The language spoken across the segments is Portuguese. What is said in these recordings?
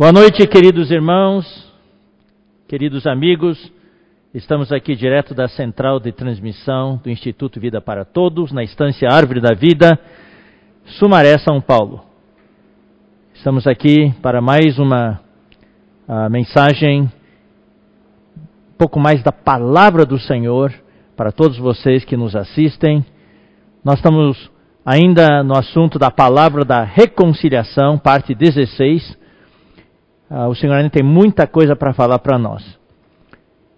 Boa noite, queridos irmãos, queridos amigos. Estamos aqui direto da central de transmissão do Instituto Vida para Todos, na estância Árvore da Vida, Sumaré, São Paulo. Estamos aqui para mais uma mensagem, um pouco mais da palavra do Senhor para todos vocês que nos assistem. Nós estamos ainda no assunto da palavra da reconciliação, parte 16 ah, o Senhor ainda tem muita coisa para falar para nós.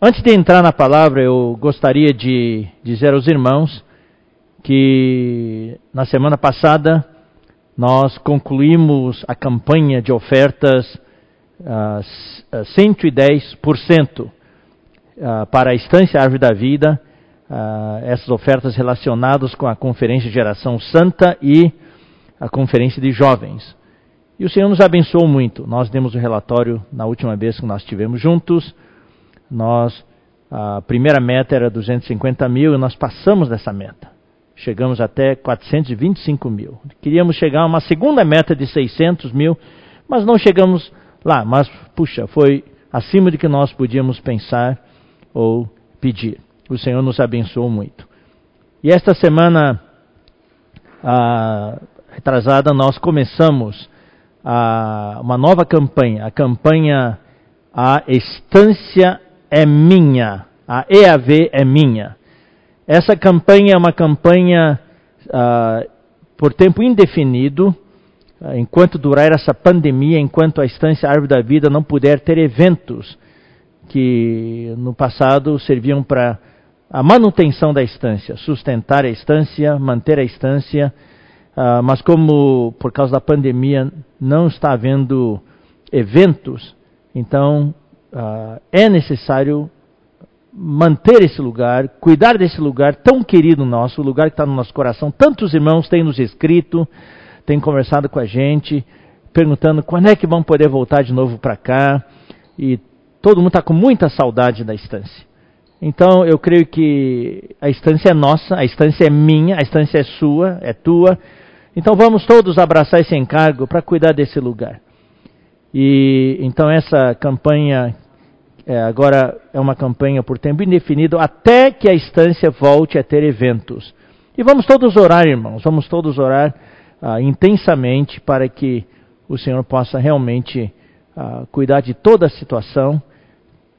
Antes de entrar na palavra, eu gostaria de dizer aos irmãos que na semana passada nós concluímos a campanha de ofertas uh, 110% uh, para a Estância Árvore da Vida, uh, essas ofertas relacionadas com a Conferência de Geração Santa e a Conferência de Jovens. E o Senhor nos abençoou muito. Nós demos o relatório na última vez que nós estivemos juntos. Nós, a primeira meta era 250 mil e nós passamos dessa meta. Chegamos até 425 mil. Queríamos chegar a uma segunda meta de 600 mil, mas não chegamos lá. Mas, puxa, foi acima do que nós podíamos pensar ou pedir. O Senhor nos abençoou muito. E esta semana a, retrasada nós começamos a, uma nova campanha, a campanha A Estância é Minha, a EAV é Minha. Essa campanha é uma campanha uh, por tempo indefinido, uh, enquanto durar essa pandemia, enquanto a Estância Árvore da Vida não puder ter eventos que no passado serviam para a manutenção da estância, sustentar a estância, manter a estância Uh, mas como por causa da pandemia não está havendo eventos, então uh, é necessário manter esse lugar, cuidar desse lugar tão querido nosso, o lugar que está no nosso coração. Tantos irmãos têm nos escrito, têm conversado com a gente, perguntando quando é que vão poder voltar de novo para cá, e todo mundo está com muita saudade da estância. Então eu creio que a estância é nossa, a estância é minha, a estância é sua, é tua, então vamos todos abraçar esse encargo para cuidar desse lugar. E então essa campanha é, agora é uma campanha por tempo indefinido até que a estância volte a ter eventos. E vamos todos orar, irmãos, vamos todos orar ah, intensamente para que o Senhor possa realmente ah, cuidar de toda a situação,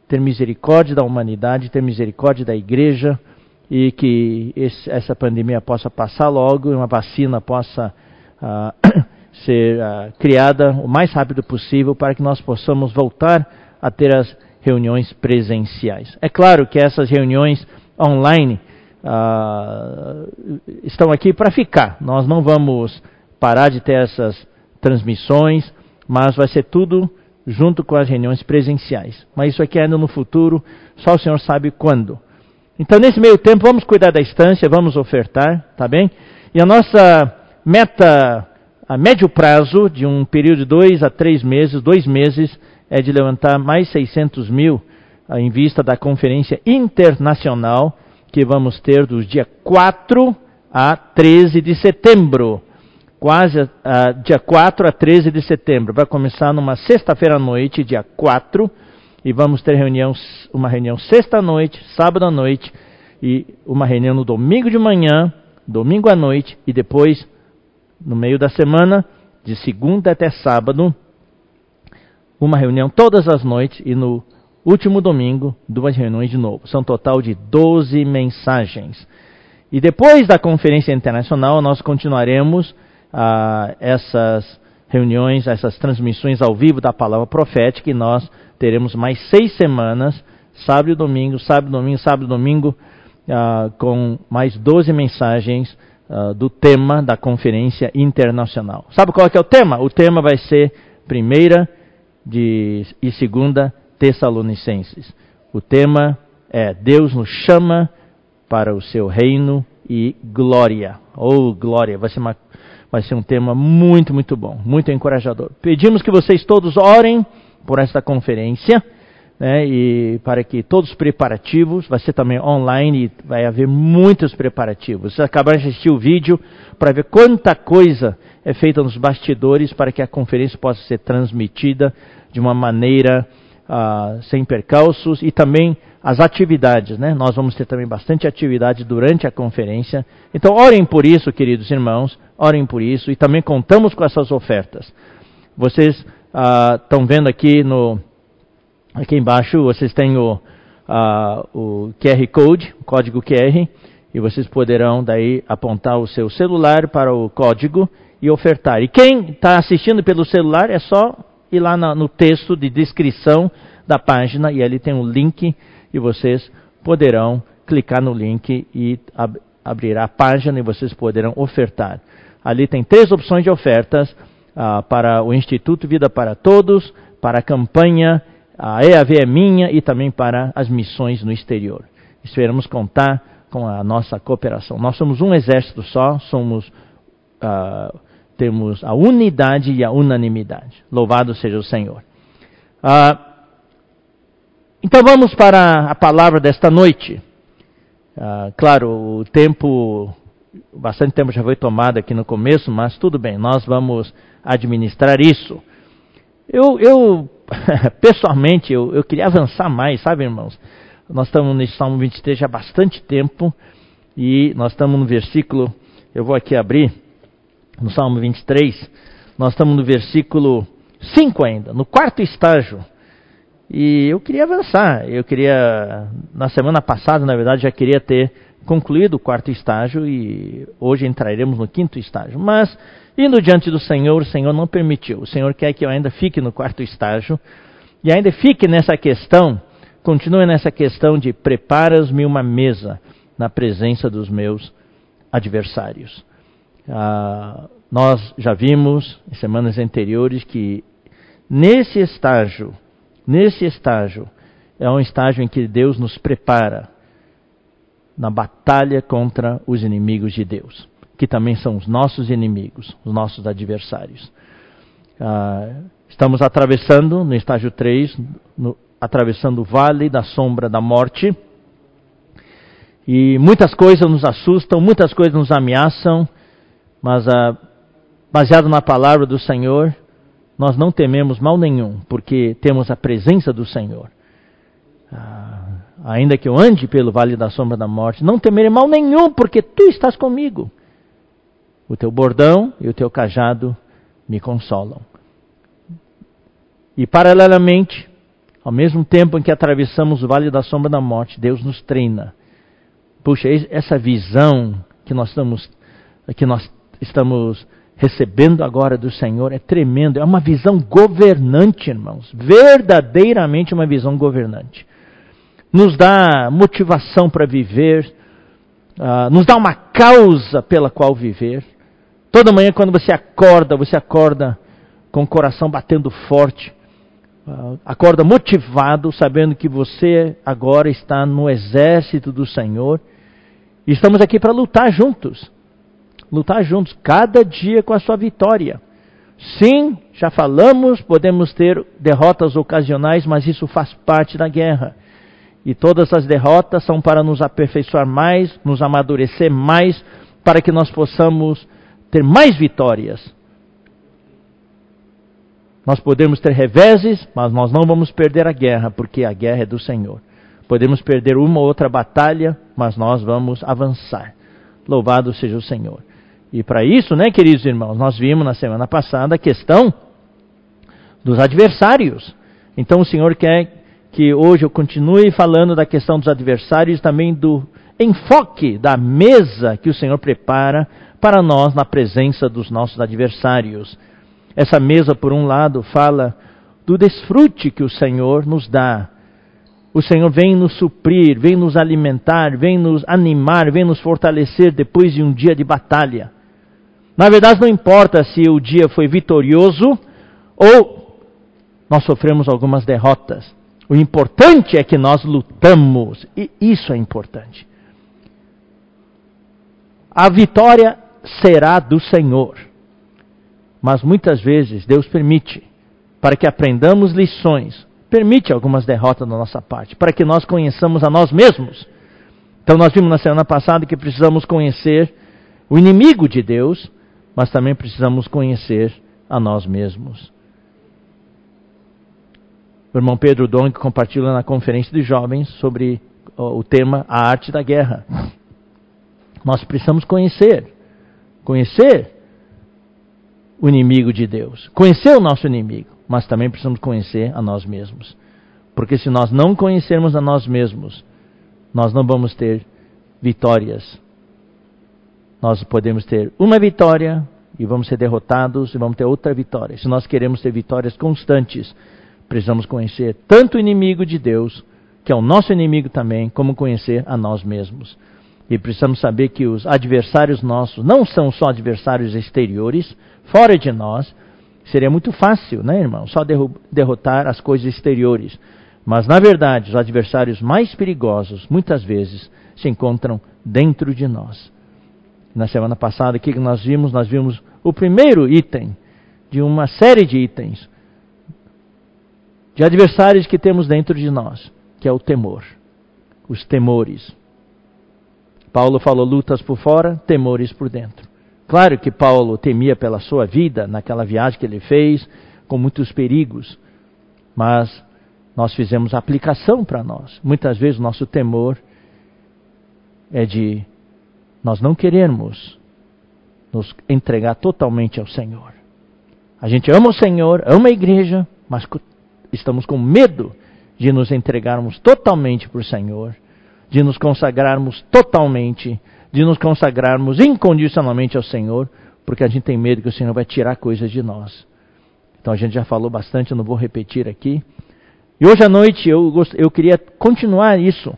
ter misericórdia da humanidade, ter misericórdia da igreja e que esse, essa pandemia possa passar logo e uma vacina possa uh, ser uh, criada o mais rápido possível para que nós possamos voltar a ter as reuniões presenciais. É claro que essas reuniões online uh, estão aqui para ficar. Nós não vamos parar de ter essas transmissões, mas vai ser tudo junto com as reuniões presenciais. Mas isso aqui ainda no futuro, só o Senhor sabe quando. Então, nesse meio tempo, vamos cuidar da estância, vamos ofertar, tá bem? E a nossa meta a médio prazo, de um período de dois a três meses, dois meses, é de levantar mais 600 mil ah, em vista da conferência internacional que vamos ter dos dia 4 a 13 de setembro. Quase uh, dia 4 a 13 de setembro. Vai começar numa sexta-feira à noite, dia 4 e vamos ter reunião, uma reunião sexta noite, sábado à noite e uma reunião no domingo de manhã, domingo à noite e depois no meio da semana, de segunda até sábado, uma reunião todas as noites e no último domingo, duas reuniões de novo. São um total de 12 mensagens. E depois da conferência internacional, nós continuaremos ah, essas reuniões, essas transmissões ao vivo da palavra profética e nós teremos mais seis semanas, sábado e domingo, sábado e domingo, sábado e domingo, uh, com mais 12 mensagens uh, do tema da conferência internacional. Sabe qual é, é o tema? O tema vai ser primeira de, e segunda Tessalonicenses. O tema é Deus nos chama para o seu reino e glória. Ou oh, glória, vai ser, uma, vai ser um tema muito, muito bom, muito encorajador. Pedimos que vocês todos orem por esta conferência, né, e para que todos os preparativos, vai ser também online e vai haver muitos preparativos. Vocês acabaram de assistir o vídeo para ver quanta coisa é feita nos bastidores para que a conferência possa ser transmitida de uma maneira uh, sem percalços e também as atividades, né? Nós vamos ter também bastante atividade durante a conferência. Então, orem por isso, queridos irmãos, orem por isso e também contamos com essas ofertas. Vocês estão uh, vendo aqui no aqui embaixo, vocês têm o, uh, o QR Code, o código QR, e vocês poderão daí apontar o seu celular para o código e ofertar. E quem está assistindo pelo celular é só ir lá no texto de descrição da página e ali tem um link e vocês poderão clicar no link e ab abrirá a página e vocês poderão ofertar. Ali tem três opções de ofertas uh, para o Instituto Vida para Todos, para a campanha a EAV é minha e também para as missões no exterior. Esperamos contar com a nossa cooperação. Nós somos um exército só, somos uh, temos a unidade e a unanimidade. Louvado seja o Senhor. Uh, então vamos para a palavra desta noite. Uh, claro, o tempo, bastante tempo já foi tomado aqui no começo, mas tudo bem, nós vamos administrar isso. Eu, eu pessoalmente, eu, eu queria avançar mais, sabe, irmãos? Nós estamos no Salmo 23 já há bastante tempo e nós estamos no versículo, eu vou aqui abrir, no Salmo 23, nós estamos no versículo 5 ainda, no quarto estágio. E eu queria avançar, eu queria, na semana passada, na verdade, já queria ter concluído o quarto estágio e hoje entraremos no quinto estágio. Mas, indo diante do Senhor, o Senhor não permitiu. O Senhor quer que eu ainda fique no quarto estágio e ainda fique nessa questão, continue nessa questão de preparas-me uma mesa na presença dos meus adversários. Ah, nós já vimos em semanas anteriores que nesse estágio, nesse estágio, é um estágio em que Deus nos prepara na batalha contra os inimigos de Deus, que também são os nossos inimigos, os nossos adversários. Ah, estamos atravessando, no estágio 3, no, atravessando o vale da sombra da morte. E muitas coisas nos assustam, muitas coisas nos ameaçam, mas ah, baseado na palavra do Senhor, nós não tememos mal nenhum, porque temos a presença do Senhor. Ah, ainda que eu ande pelo vale da sombra da morte, não temerei mal nenhum, porque tu estás comigo. O teu bordão e o teu cajado me consolam. E paralelamente, ao mesmo tempo em que atravessamos o vale da sombra da morte, Deus nos treina. Puxa, essa visão que nós estamos, que nós estamos recebendo agora do Senhor é tremendo. É uma visão governante, irmãos. Verdadeiramente uma visão governante nos dá motivação para viver, uh, nos dá uma causa pela qual viver. Toda manhã, quando você acorda, você acorda com o coração batendo forte, uh, acorda motivado, sabendo que você agora está no exército do Senhor e estamos aqui para lutar juntos. Lutar juntos, cada dia com a sua vitória. Sim, já falamos, podemos ter derrotas ocasionais, mas isso faz parte da guerra. E todas as derrotas são para nos aperfeiçoar mais, nos amadurecer mais, para que nós possamos ter mais vitórias. Nós podemos ter reveses, mas nós não vamos perder a guerra, porque a guerra é do Senhor. Podemos perder uma ou outra batalha, mas nós vamos avançar. Louvado seja o Senhor. E para isso, né, queridos irmãos, nós vimos na semana passada a questão dos adversários. Então o Senhor quer que hoje eu continue falando da questão dos adversários, também do enfoque da mesa que o Senhor prepara para nós na presença dos nossos adversários. Essa mesa, por um lado, fala do desfrute que o Senhor nos dá. O Senhor vem nos suprir, vem nos alimentar, vem nos animar, vem nos fortalecer depois de um dia de batalha. Na verdade, não importa se o dia foi vitorioso ou nós sofremos algumas derrotas. O importante é que nós lutamos, e isso é importante. A vitória será do Senhor. Mas muitas vezes Deus permite, para que aprendamos lições, permite algumas derrotas da nossa parte, para que nós conheçamos a nós mesmos. Então nós vimos na semana passada que precisamos conhecer o inimigo de Deus mas também precisamos conhecer a nós mesmos. O irmão Pedro Dong compartilha na conferência de jovens sobre o tema A Arte da Guerra. Nós precisamos conhecer, conhecer o inimigo de Deus, conhecer o nosso inimigo, mas também precisamos conhecer a nós mesmos. Porque se nós não conhecermos a nós mesmos, nós não vamos ter vitórias. Nós podemos ter uma vitória e vamos ser derrotados e vamos ter outra vitória. Se nós queremos ter vitórias constantes, precisamos conhecer tanto o inimigo de Deus, que é o nosso inimigo também, como conhecer a nós mesmos. E precisamos saber que os adversários nossos não são só adversários exteriores, fora de nós. Seria muito fácil, né, irmão? Só derrotar as coisas exteriores. Mas, na verdade, os adversários mais perigosos, muitas vezes, se encontram dentro de nós. Na semana passada, o que nós vimos? Nós vimos o primeiro item de uma série de itens de adversários que temos dentro de nós, que é o temor, os temores. Paulo falou lutas por fora, temores por dentro. Claro que Paulo temia pela sua vida naquela viagem que ele fez, com muitos perigos, mas nós fizemos aplicação para nós. Muitas vezes o nosso temor é de nós não querermos nos entregar totalmente ao Senhor. A gente ama o Senhor, ama a igreja, mas estamos com medo de nos entregarmos totalmente para o Senhor, de nos consagrarmos totalmente, de nos consagrarmos incondicionalmente ao Senhor, porque a gente tem medo que o Senhor vai tirar coisas de nós. Então a gente já falou bastante, eu não vou repetir aqui. E hoje à noite eu, eu queria continuar isso,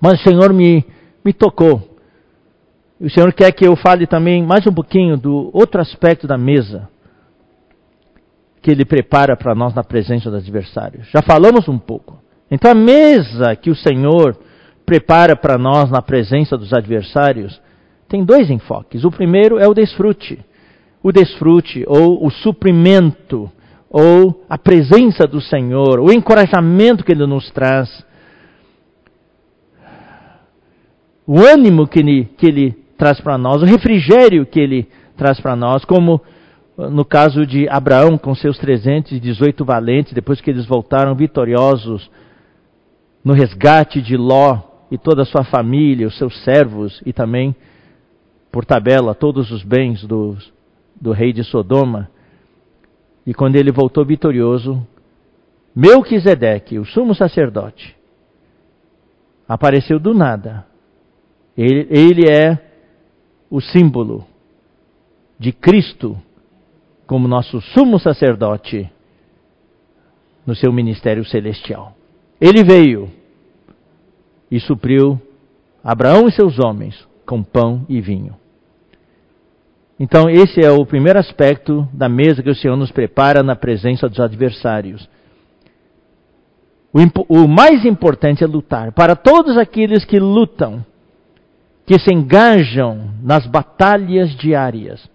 mas o Senhor me, me tocou. O Senhor quer que eu fale também mais um pouquinho do outro aspecto da mesa que Ele prepara para nós na presença dos adversários. Já falamos um pouco. Então a mesa que o Senhor prepara para nós na presença dos adversários tem dois enfoques. O primeiro é o desfrute. O desfrute ou o suprimento ou a presença do Senhor, o encorajamento que Ele nos traz, o ânimo que Ele, que ele traz para nós, o refrigério que Ele traz para nós, como no caso de Abraão com seus 318 valentes, depois que eles voltaram vitoriosos no resgate de Ló e toda a sua família, os seus servos e também, por tabela, todos os bens do, do rei de Sodoma. E quando ele voltou vitorioso, Melquisedeque, o sumo sacerdote, apareceu do nada. Ele, ele é o símbolo de Cristo como nosso sumo sacerdote no seu ministério celestial. Ele veio e supriu Abraão e seus homens com pão e vinho. Então, esse é o primeiro aspecto da mesa que o Senhor nos prepara na presença dos adversários. O, o, mais importante é lutar. Para todos aqueles que lutam, que se engajam nas batalhas diárias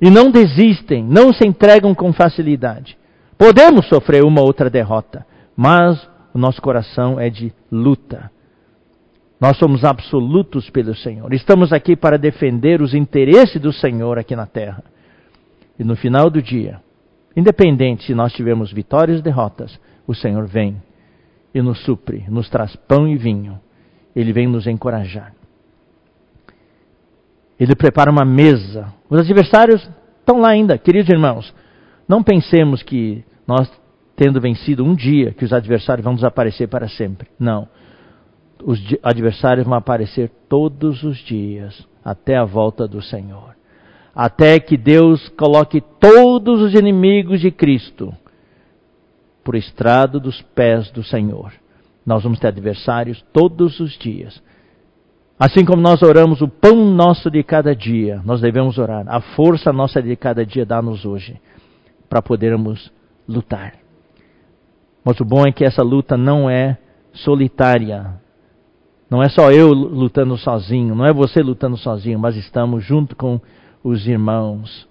e não desistem, não se entregam com facilidade. Podemos sofrer uma outra derrota, mas o nosso coração é de luta. Nós somos absolutos pelo Senhor. Estamos aqui para defender os interesses do Senhor aqui na terra. E no final do dia, independente se nós tivermos vitórias ou derrotas, o Senhor vem e nos supre, nos traz pão e vinho. Ele vem nos encorajar. Ele prepara uma mesa. Os adversários estão lá ainda, queridos irmãos. Não pensemos que nós, tendo vencido um dia, que os adversários vão desaparecer para sempre. Não os adversários vão aparecer todos os dias até a volta do Senhor. Até que Deus coloque todos os inimigos de Cristo por estrado dos pés do Senhor. Nós vamos ter adversários todos os dias. Assim como nós oramos o pão nosso de cada dia, nós devemos orar. A força nossa de cada dia dá-nos hoje para podermos lutar. Mas o bom é que essa luta não é solitária, não é só eu lutando sozinho, não é você lutando sozinho, mas estamos junto com os irmãos,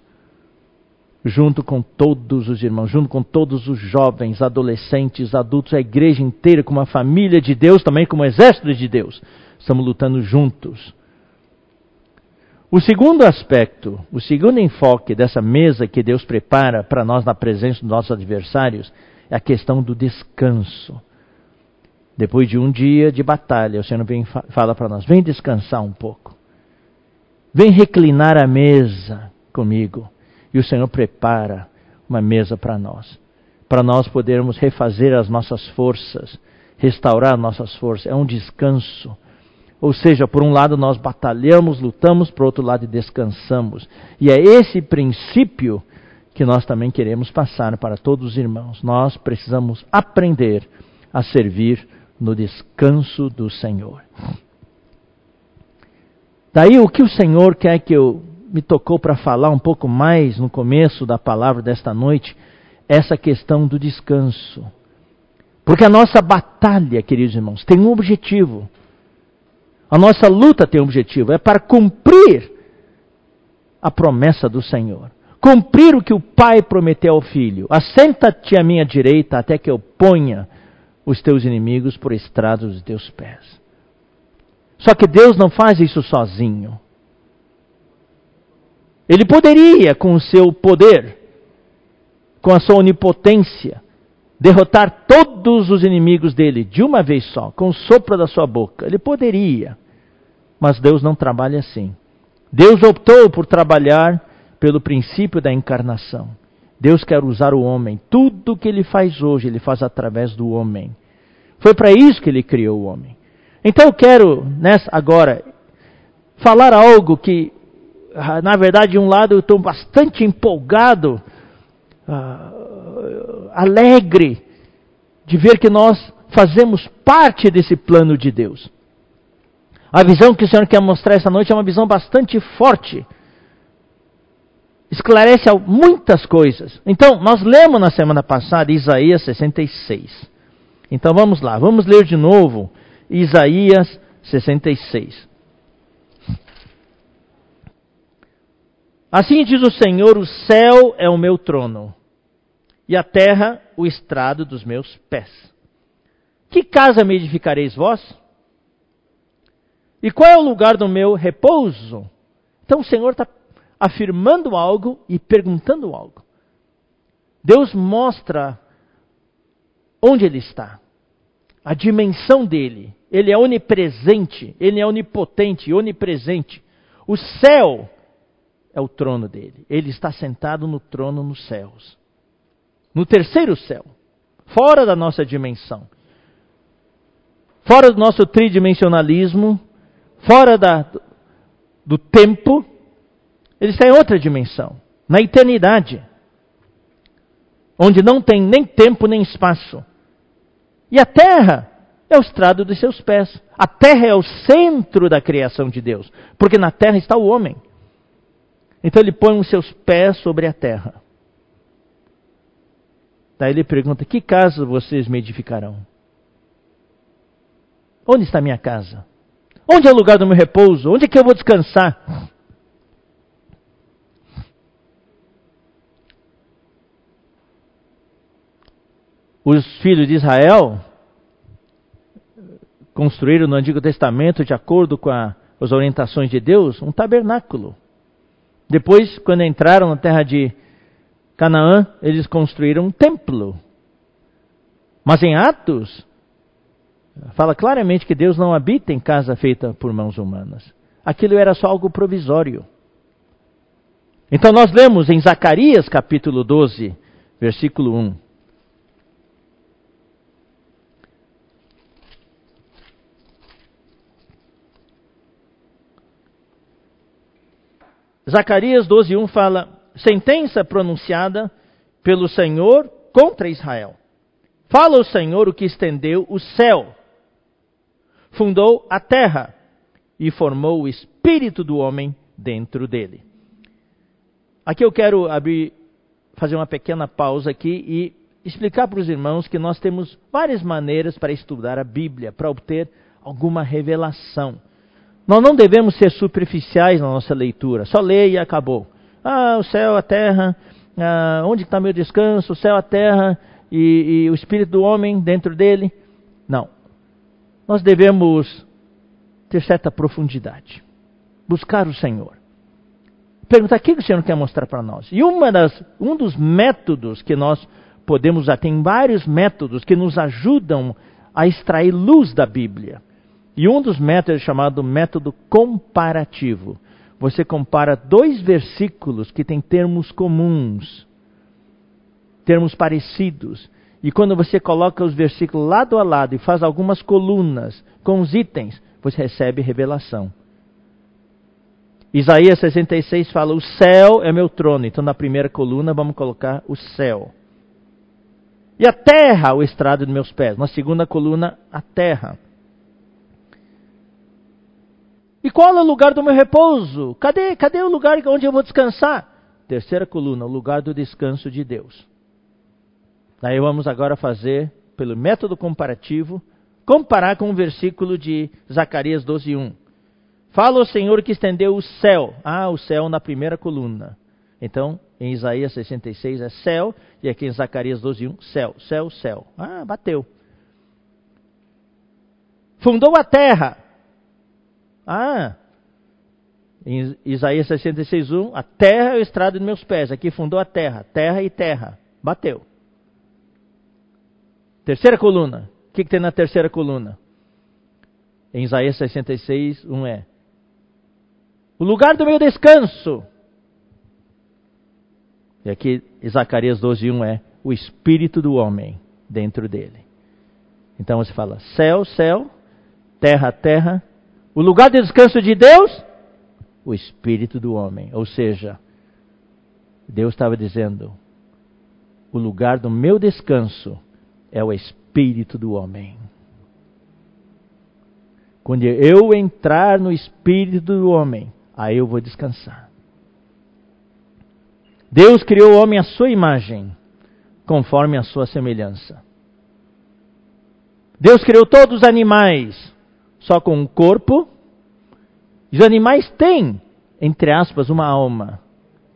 junto com todos os irmãos, junto com todos os jovens, adolescentes, adultos, a igreja inteira, como a família de Deus, também como o exército de Deus. Estamos lutando juntos. O segundo aspecto, o segundo enfoque dessa mesa que Deus prepara para nós na presença dos nossos adversários é a questão do descanso. Depois de um dia de batalha, o Senhor vem fala para nós: vem descansar um pouco. Vem reclinar a mesa comigo. E o Senhor prepara uma mesa para nós. Para nós podermos refazer as nossas forças, restaurar nossas forças. É um descanso. Ou seja, por um lado nós batalhamos, lutamos, por outro lado descansamos. E é esse princípio que nós também queremos passar para todos os irmãos. Nós precisamos aprender a servir no descanso do Senhor. Daí o que o Senhor quer que eu me tocou para falar um pouco mais no começo da palavra desta noite, essa questão do descanso. Porque a nossa batalha, queridos irmãos, tem um objetivo. A nossa luta tem um objetivo, é para cumprir a promessa do Senhor. Cumprir o que o Pai prometeu ao Filho. Assenta-te à minha direita até que eu ponha os teus inimigos por estrado dos teus pés. Só que Deus não faz isso sozinho. Ele poderia, com o seu poder, com a sua onipotência, derrotar todos os inimigos dele de uma vez só, com o sopro da sua boca. Ele poderia, mas Deus não trabalha assim. Deus optou por trabalhar pelo princípio da encarnação. Deus quer usar o homem. Tudo que ele faz hoje, ele faz através do homem. Foi para isso que ele criou o homem. Então eu quero, nessa, agora, falar algo que, ah, na verdade, de um lado eu estou bastante empolgado, uh, alegre, de ver que nós fazemos parte desse plano de Deus. A visão que o Senhor quer mostrar essa noite é uma visão bastante forte. Esclarece muitas coisas. Então, nós lemos na semana passada Isaías 66. Então vamos lá, vamos ler de novo Isaías 66. Assim diz o Senhor: o céu é o meu trono, e a terra o estrado dos meus pés. Que casa me edificareis vós? E qual é o lugar do meu repouso? Então o Senhor está afirmando algo e perguntando algo. Deus mostra onde Ele está a dimensão dele. Ele é onipresente, ele é onipotente, onipresente. O céu é o trono dele. Ele está sentado no trono nos céus. No terceiro céu, fora da nossa dimensão. Fora do nosso tridimensionalismo, fora da, do tempo, ele está em outra dimensão, na eternidade, onde não tem nem tempo nem espaço. E a terra é o estrado dos seus pés. A terra é o centro da criação de Deus, porque na terra está o homem. Então ele põe os seus pés sobre a terra. Daí ele pergunta: Que casa vocês me edificarão? Onde está minha casa? Onde é o lugar do meu repouso? Onde é que eu vou descansar? Os filhos de Israel construíram no Antigo Testamento, de acordo com a, as orientações de Deus, um tabernáculo. Depois, quando entraram na terra de Canaã, eles construíram um templo. Mas em Atos, fala claramente que Deus não habita em casa feita por mãos humanas. Aquilo era só algo provisório. Então nós lemos em Zacarias capítulo 12, versículo 1. Zacarias 12:1 fala: sentença pronunciada pelo Senhor contra Israel. Fala o Senhor o que estendeu o céu, fundou a terra e formou o espírito do homem dentro dele. Aqui eu quero abrir, fazer uma pequena pausa aqui e explicar para os irmãos que nós temos várias maneiras para estudar a Bíblia, para obter alguma revelação. Nós não devemos ser superficiais na nossa leitura, só leia e acabou. Ah, o céu, a terra, ah, onde está meu descanso? O céu, a terra e, e o espírito do homem dentro dele. Não. Nós devemos ter certa profundidade, buscar o Senhor. perguntar o que o Senhor quer mostrar para nós. E uma das, um dos métodos que nós podemos usar, tem vários métodos que nos ajudam a extrair luz da Bíblia. E um dos métodos é chamado método comparativo. Você compara dois versículos que têm termos comuns, termos parecidos. E quando você coloca os versículos lado a lado e faz algumas colunas com os itens, você recebe revelação. Isaías 66 fala: O céu é meu trono. Então, na primeira coluna, vamos colocar o céu. E a terra, o estrado de meus pés. Na segunda coluna, a terra. E qual é o lugar do meu repouso? Cadê, cadê o lugar onde eu vou descansar? Terceira coluna, o lugar do descanso de Deus. Daí vamos agora fazer, pelo método comparativo, comparar com o versículo de Zacarias 12:1. Fala o Senhor que estendeu o céu. Ah, o céu na primeira coluna. Então, em Isaías 66 é céu, e aqui em Zacarias 12:1, céu, céu, céu. Ah, bateu. Fundou a terra. Ah, em Isaías 66:1, a terra é o estrado de meus pés. Aqui fundou a terra, terra e terra. Bateu. Terceira coluna. O que, que tem na terceira coluna? Em Isaías 66, 1 é. O lugar do meu descanso. E aqui, Zacarias 12, 1 é o espírito do homem dentro dele. Então você fala céu, céu, terra, terra. O lugar de descanso de Deus, o espírito do homem. Ou seja, Deus estava dizendo: o lugar do meu descanso é o espírito do homem. Quando eu entrar no espírito do homem, aí eu vou descansar. Deus criou o homem à sua imagem, conforme a sua semelhança. Deus criou todos os animais só com um corpo. Os animais têm, entre aspas, uma alma.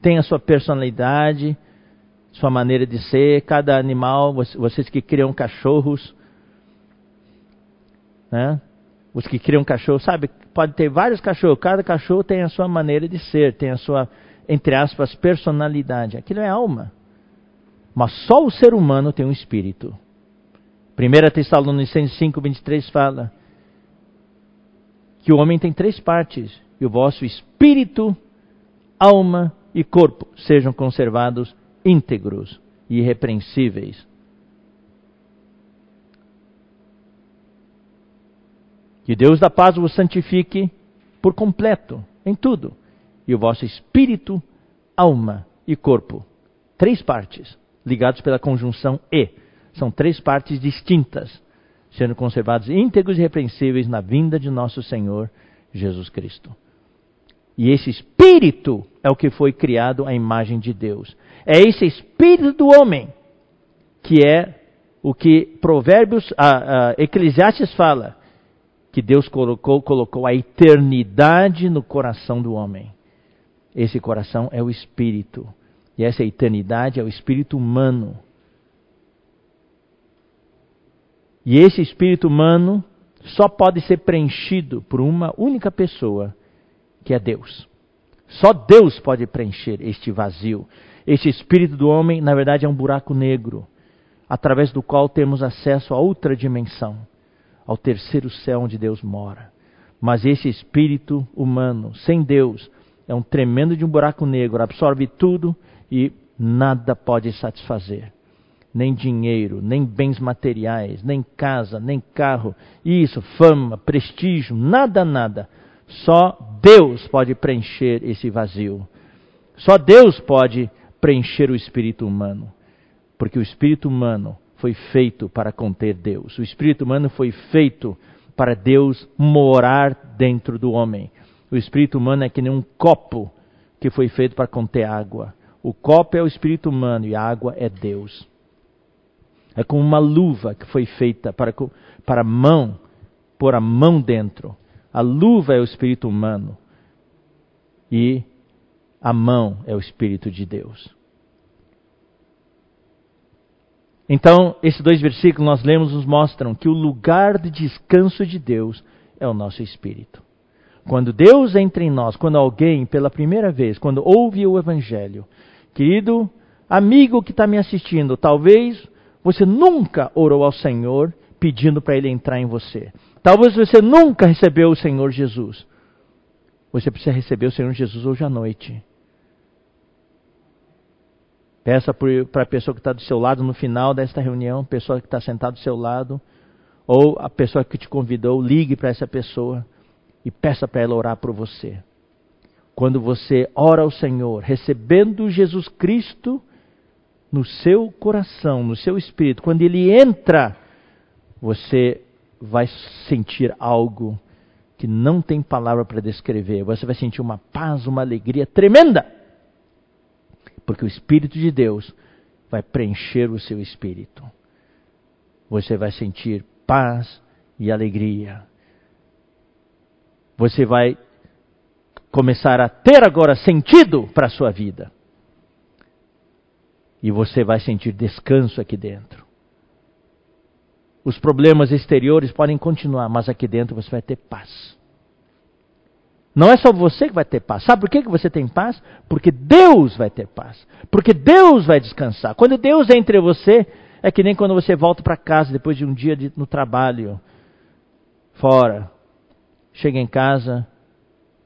Tem a sua personalidade, sua maneira de ser, cada animal, vocês que criam cachorros, né? Os que criam cachorro, sabe, pode ter vários cachorros, cada cachorro tem a sua maneira de ser, tem a sua, entre aspas, personalidade. Aquilo é alma. Mas só o ser humano tem um espírito. 1 Tessalonicenses 5, 23 fala que o homem tem três partes, e o vosso espírito, alma e corpo sejam conservados íntegros e irrepreensíveis. Que Deus da paz vos santifique por completo, em tudo, e o vosso espírito, alma e corpo. Três partes, ligados pela conjunção e. São três partes distintas, sendo conservados íntegros e irrepreensíveis na vinda de nosso Senhor Jesus Cristo. E esse espírito é o que foi criado à imagem de Deus. É esse espírito do homem que é o que Provérbios, a, a Eclesiastes fala, que Deus colocou, colocou a eternidade no coração do homem. Esse coração é o espírito. E essa eternidade é o espírito humano. E esse espírito humano só pode ser preenchido por uma única pessoa, que é Deus. Só Deus pode preencher este vazio. Este espírito do homem, na verdade, é um buraco negro, através do qual temos acesso a outra dimensão, ao terceiro céu onde Deus mora. Mas esse espírito humano, sem Deus, é um tremendo de um buraco negro, absorve tudo e nada pode satisfazer. Nem dinheiro, nem bens materiais, nem casa, nem carro, isso, fama, prestígio, nada, nada só Deus pode preencher esse vazio. Só Deus pode preencher o espírito humano. Porque o espírito humano foi feito para conter Deus. O espírito humano foi feito para Deus morar dentro do homem. O espírito humano é que nem um copo que foi feito para conter água. O copo é o espírito humano e a água é Deus. É como uma luva que foi feita para, para a mão, pôr a mão dentro. A luva é o espírito humano e a mão é o espírito de Deus. Então, esses dois versículos nós lemos nos mostram que o lugar de descanso de Deus é o nosso espírito. Quando Deus entra em nós, quando alguém, pela primeira vez, quando ouve o Evangelho, querido amigo que está me assistindo, talvez você nunca orou ao Senhor pedindo para Ele entrar em você. Talvez você nunca recebeu o Senhor Jesus. Você precisa receber o Senhor Jesus hoje à noite. Peça para a pessoa que está do seu lado no final desta reunião, pessoa que está sentada do seu lado, ou a pessoa que te convidou, ligue para essa pessoa e peça para ela orar por você. Quando você ora ao Senhor, recebendo Jesus Cristo no seu coração, no seu espírito, quando ele entra, você vai sentir algo que não tem palavra para descrever. Você vai sentir uma paz, uma alegria tremenda. Porque o Espírito de Deus vai preencher o seu espírito. Você vai sentir paz e alegria. Você vai começar a ter agora sentido para a sua vida. E você vai sentir descanso aqui dentro. Os problemas exteriores podem continuar, mas aqui dentro você vai ter paz. Não é só você que vai ter paz. Sabe por que você tem paz? Porque Deus vai ter paz. Porque Deus vai descansar. Quando Deus é entre você, é que nem quando você volta para casa depois de um dia de, no trabalho, fora. Chega em casa,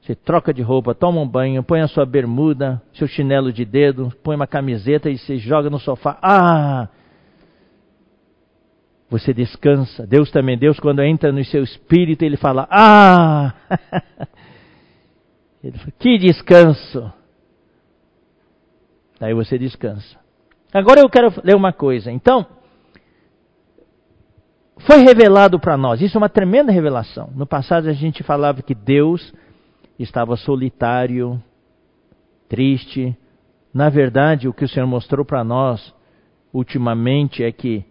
você troca de roupa, toma um banho, põe a sua bermuda, seu chinelo de dedo, põe uma camiseta e se joga no sofá. Ah! Você descansa. Deus também, Deus quando entra no seu espírito, ele fala: "Ah!" Ele fala, que descanso. Daí você descansa. Agora eu quero ler uma coisa. Então, foi revelado para nós, isso é uma tremenda revelação. No passado a gente falava que Deus estava solitário, triste. Na verdade, o que o Senhor mostrou para nós ultimamente é que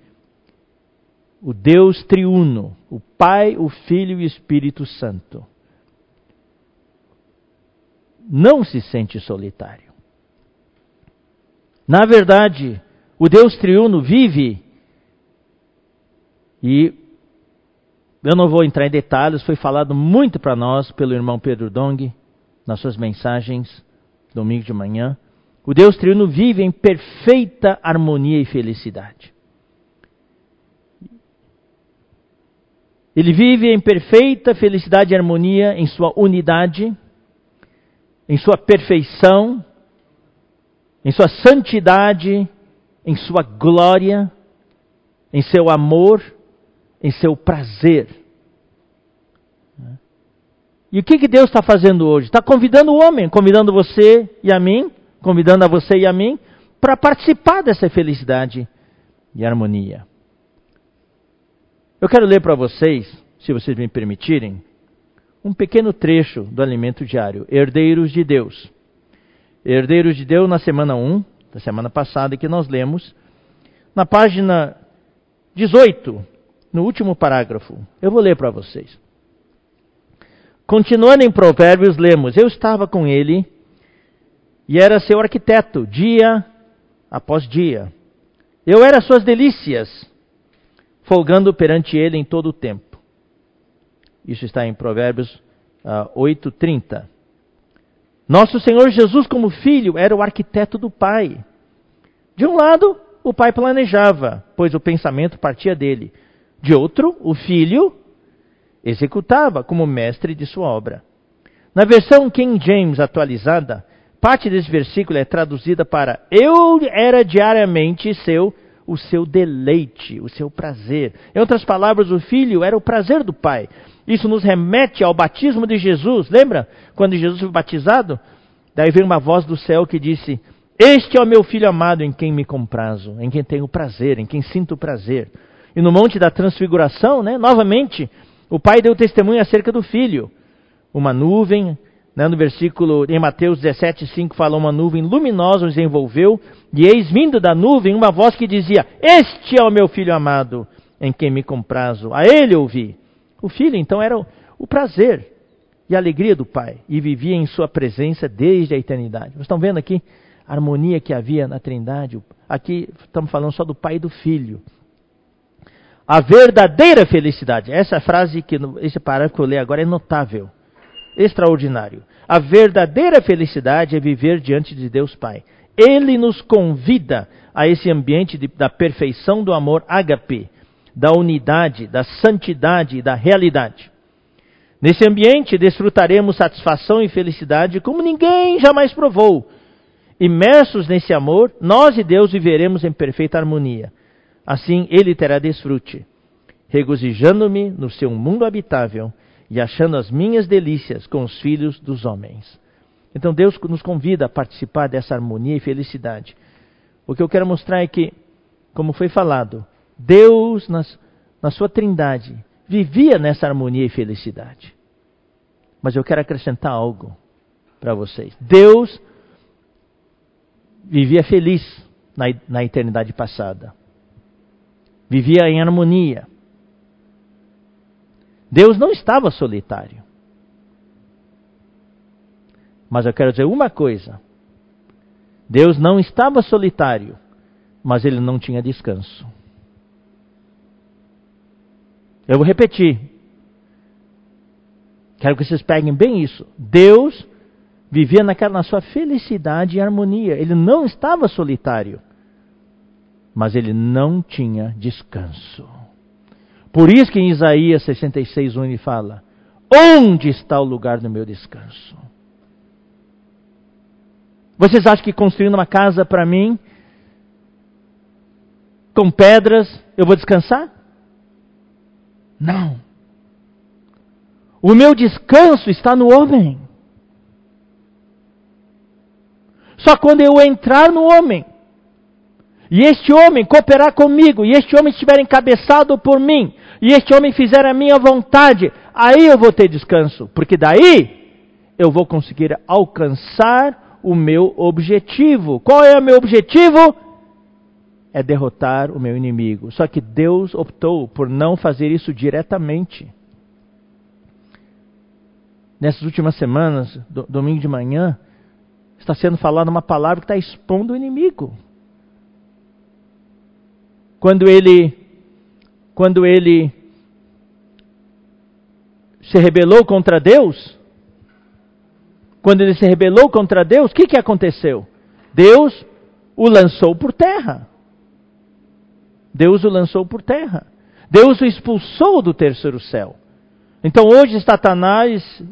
o Deus triuno, o Pai, o Filho e o Espírito Santo, não se sente solitário. Na verdade, o Deus triuno vive e eu não vou entrar em detalhes, foi falado muito para nós pelo irmão Pedro Dong nas suas mensagens domingo de manhã. O Deus triuno vive em perfeita harmonia e felicidade. Ele vive em perfeita felicidade e harmonia em sua unidade, em sua perfeição, em sua santidade, em sua glória, em seu amor em seu prazer. E o que, que Deus está fazendo hoje? Está convidando o homem, convidando você e a mim, convidando a você e a mim, para participar dessa felicidade e harmonia. Eu quero ler para vocês, se vocês me permitirem, um pequeno trecho do alimento diário, Herdeiros de Deus. Herdeiros de Deus, na semana 1, da semana passada, que nós lemos, na página 18, no último parágrafo. Eu vou ler para vocês. Continuando em Provérbios, lemos: Eu estava com ele e era seu arquiteto, dia após dia. Eu era suas delícias, folgando perante ele em todo o tempo. Isso está em Provérbios uh, ah, 8:30. Nosso Senhor Jesus, como filho, era o arquiteto do Pai. De um lado, o Pai planejava, pois o pensamento partia dele. De outro, o filho executava como mestre de sua obra. Na versão King James atualizada, parte desse versículo é traduzida para eu era diariamente seu o seu deleite, o seu prazer. Em outras palavras, o filho era o prazer do pai. Isso nos remete ao batismo de Jesus. Lembra quando Jesus foi batizado? Daí veio uma voz do céu que disse: Este é o meu filho amado em quem me comprazo, em quem tenho prazer, em quem sinto prazer. E no Monte da Transfiguração, né, novamente, o pai deu testemunho acerca do filho. Uma nuvem, né, no versículo em Mateus 17, 5 fala: Uma nuvem luminosa os envolveu, e eis vindo da nuvem uma voz que dizia: Este é o meu filho amado, em quem me comprazo. A ele ouvi. O filho, então, era o, o prazer e a alegria do pai, e vivia em sua presença desde a eternidade. Vocês estão vendo aqui a harmonia que havia na Trindade? Aqui estamos falando só do pai e do filho a verdadeira felicidade. Essa frase, que esse parágrafo que eu leio agora é notável. extraordinário. A verdadeira felicidade é viver diante de Deus Pai. Ele nos convida a esse ambiente de, da perfeição do amor ágape, da unidade, da santidade e da realidade. Nesse ambiente desfrutaremos satisfação e felicidade como ninguém jamais provou. Imersos nesse amor, nós e Deus viveremos em perfeita harmonia. Assim ele terá desfrute, regozijando-me no seu mundo habitável e achando as minhas delícias com os filhos dos homens. Então Deus nos convida a participar dessa harmonia e felicidade. O que eu quero mostrar é que, como foi falado, Deus, nas, na sua trindade, vivia nessa harmonia e felicidade. Mas eu quero acrescentar algo para vocês. Deus vivia feliz na, na eternidade passada. Vivia em harmonia. Deus não estava solitário. Mas eu quero dizer uma coisa: Deus não estava solitário, mas ele não tinha descanso. Eu vou repetir. Quero que vocês peguem bem isso. Deus vivia naquela, na sua felicidade e harmonia. Ele não estava solitário, mas ele não tinha descanso. Por isso que em Isaías 66, ele fala: Onde está o lugar do meu descanso? Vocês acham que construindo uma casa para mim, com pedras, eu vou descansar? Não. O meu descanso está no homem. Só quando eu entrar no homem, e este homem cooperar comigo, e este homem estiver encabeçado por mim, e este homem fizer a minha vontade, aí eu vou ter descanso, porque daí eu vou conseguir alcançar o meu objetivo. Qual é o meu objetivo? É derrotar o meu inimigo. Só que Deus optou por não fazer isso diretamente. Nessas últimas semanas, do, domingo de manhã, está sendo falada uma palavra que está expondo o inimigo. Quando ele quando ele se rebelou contra Deus, quando ele se rebelou contra Deus, o que, que aconteceu? Deus o lançou por terra. Deus o lançou por terra. Deus o expulsou do terceiro céu. Então hoje Satanás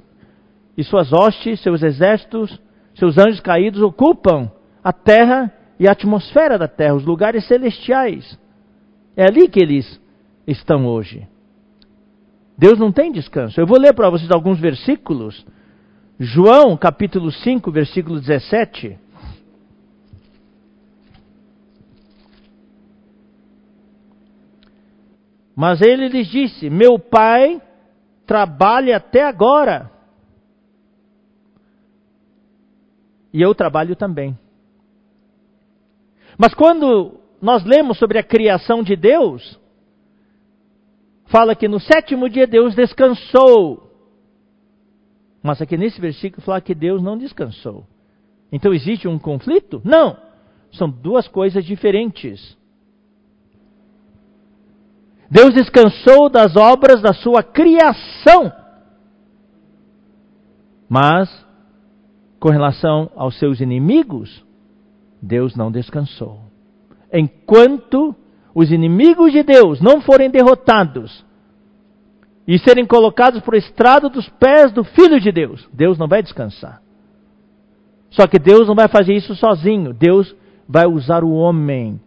e suas hostes, seus exércitos, seus anjos caídos ocupam a terra e a atmosfera da terra, os lugares celestiais. É ali que eles estão hoje. Deus não tem descanso. Eu vou ler para vocês alguns versículos. João, capítulo 5, versículo 17. Mas ele lhes disse: Meu pai trabalha até agora. E eu trabalho também. Mas quando nós lemos sobre a criação de Deus, fala que no sétimo dia Deus descansou. Mas aqui nesse versículo fala que Deus não descansou. Então existe um conflito? Não. São duas coisas diferentes. Deus descansou das obras da sua criação. Mas, com relação aos seus inimigos, Deus não descansou. Enquanto os inimigos de Deus não forem derrotados e serem colocados por estrado dos pés do Filho de Deus, Deus não vai descansar. Só que Deus não vai fazer isso sozinho, Deus vai usar o homem.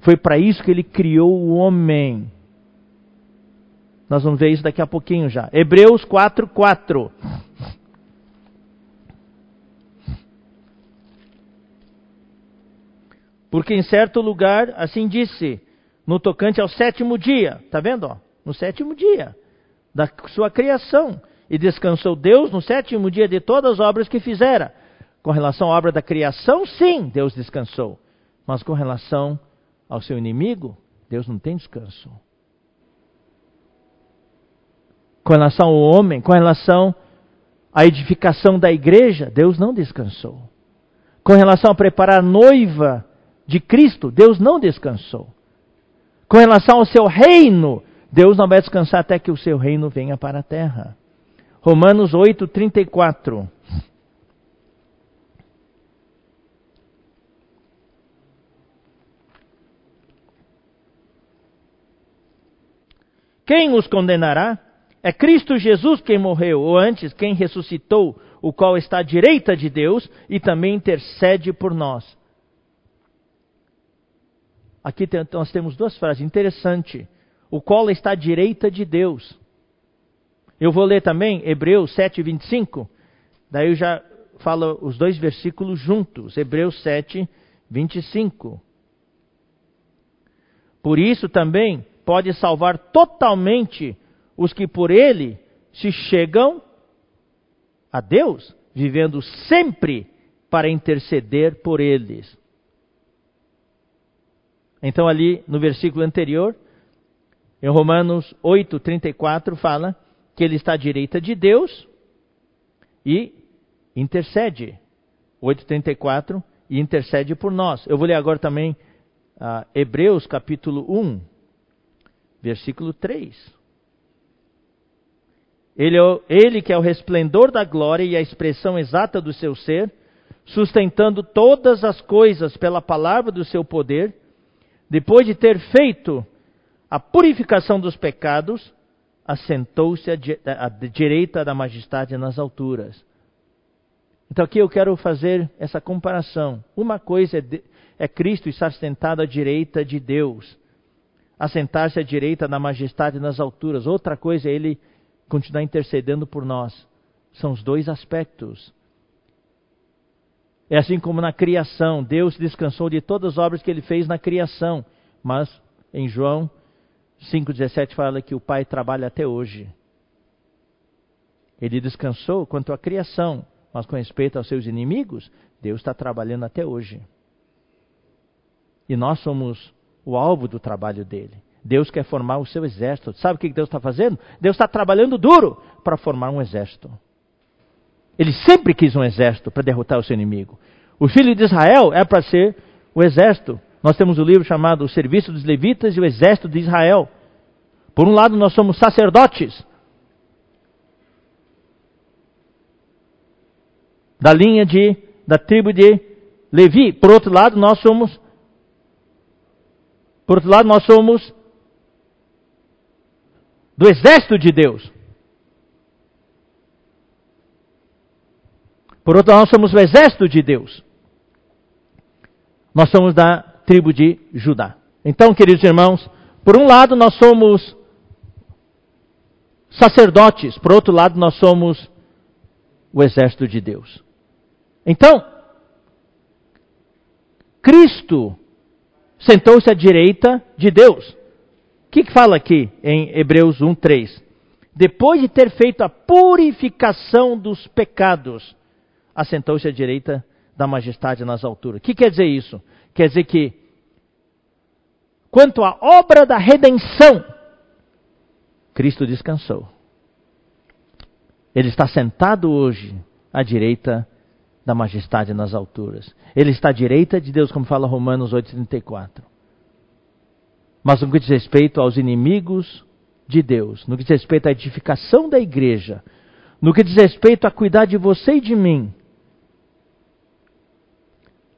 Foi para isso que ele criou o homem. Nós vamos ver isso daqui a pouquinho já. Hebreus 4, 4. Porque em certo lugar, assim disse, no tocante ao sétimo dia, está vendo? Ó? No sétimo dia da sua criação. E descansou Deus no sétimo dia de todas as obras que fizera. Com relação à obra da criação, sim, Deus descansou. Mas com relação ao seu inimigo, Deus não tem descanso. Com relação ao homem, com relação à edificação da igreja, Deus não descansou. Com relação a preparar a noiva de Cristo, Deus não descansou. Com relação ao seu reino, Deus não vai descansar até que o seu reino venha para a terra. Romanos 8, 34. Quem os condenará? É Cristo Jesus quem morreu, ou antes, quem ressuscitou, o qual está à direita de Deus e também intercede por nós. Aqui nós temos duas frases interessantes. O qual está à direita de Deus. Eu vou ler também Hebreus 7, 25. Daí eu já falo os dois versículos juntos. Hebreus 7, 25. Por isso também pode salvar totalmente os que por ele se chegam a Deus, vivendo sempre para interceder por eles. Então, ali no versículo anterior, em Romanos 8, 34, fala que ele está à direita de Deus e intercede. 8,34 e intercede por nós. Eu vou ler agora também uh, Hebreus capítulo 1, versículo 3. Ele, é ele que é o resplendor da glória e a expressão exata do seu ser, sustentando todas as coisas pela palavra do seu poder, depois de ter feito a purificação dos pecados, assentou-se à, direita da majestade nas alturas. Então aqui eu quero fazer essa comparação. Uma coisa é, de, é Cristo estar sentado à direita de Deus, assentar-se à direita da majestade nas alturas. Outra coisa é Ele continuar intercedendo por nós. São os dois aspectos. É assim como na criação, Deus descansou de todas as obras que ele fez na criação, mas em João 5,17 fala que o Pai trabalha até hoje. Ele descansou quanto à criação, mas com respeito aos seus inimigos, Deus está trabalhando até hoje. E nós somos o alvo do trabalho dele. Deus quer formar o seu exército. Sabe o que Deus está fazendo? Deus está trabalhando duro para formar um exército. Ele sempre quis um exército para derrotar o seu inimigo. O filho de Israel é para ser o exército. Nós temos o um livro chamado O Serviço dos Levitas e o Exército de Israel. Por um lado, nós somos sacerdotes da linha de da tribo de Levi. Por outro lado, nós somos por outro lado, nós somos do exército de Deus. Por outro lado, nós somos o exército de Deus. Nós somos da tribo de Judá. Então, queridos irmãos, por um lado nós somos sacerdotes, por outro lado nós somos o exército de Deus. Então, Cristo sentou-se à direita de Deus. O que, que fala aqui em Hebreus 1:3? Depois de ter feito a purificação dos pecados, assentou-se à direita da majestade nas alturas. O que quer dizer isso? Quer dizer que, quanto à obra da redenção, Cristo descansou. Ele está sentado hoje à direita da majestade nas alturas. Ele está à direita de Deus, como fala Romanos 8,34. Mas no que diz respeito aos inimigos de Deus, no que diz respeito à edificação da igreja, no que diz respeito a cuidar de você e de mim,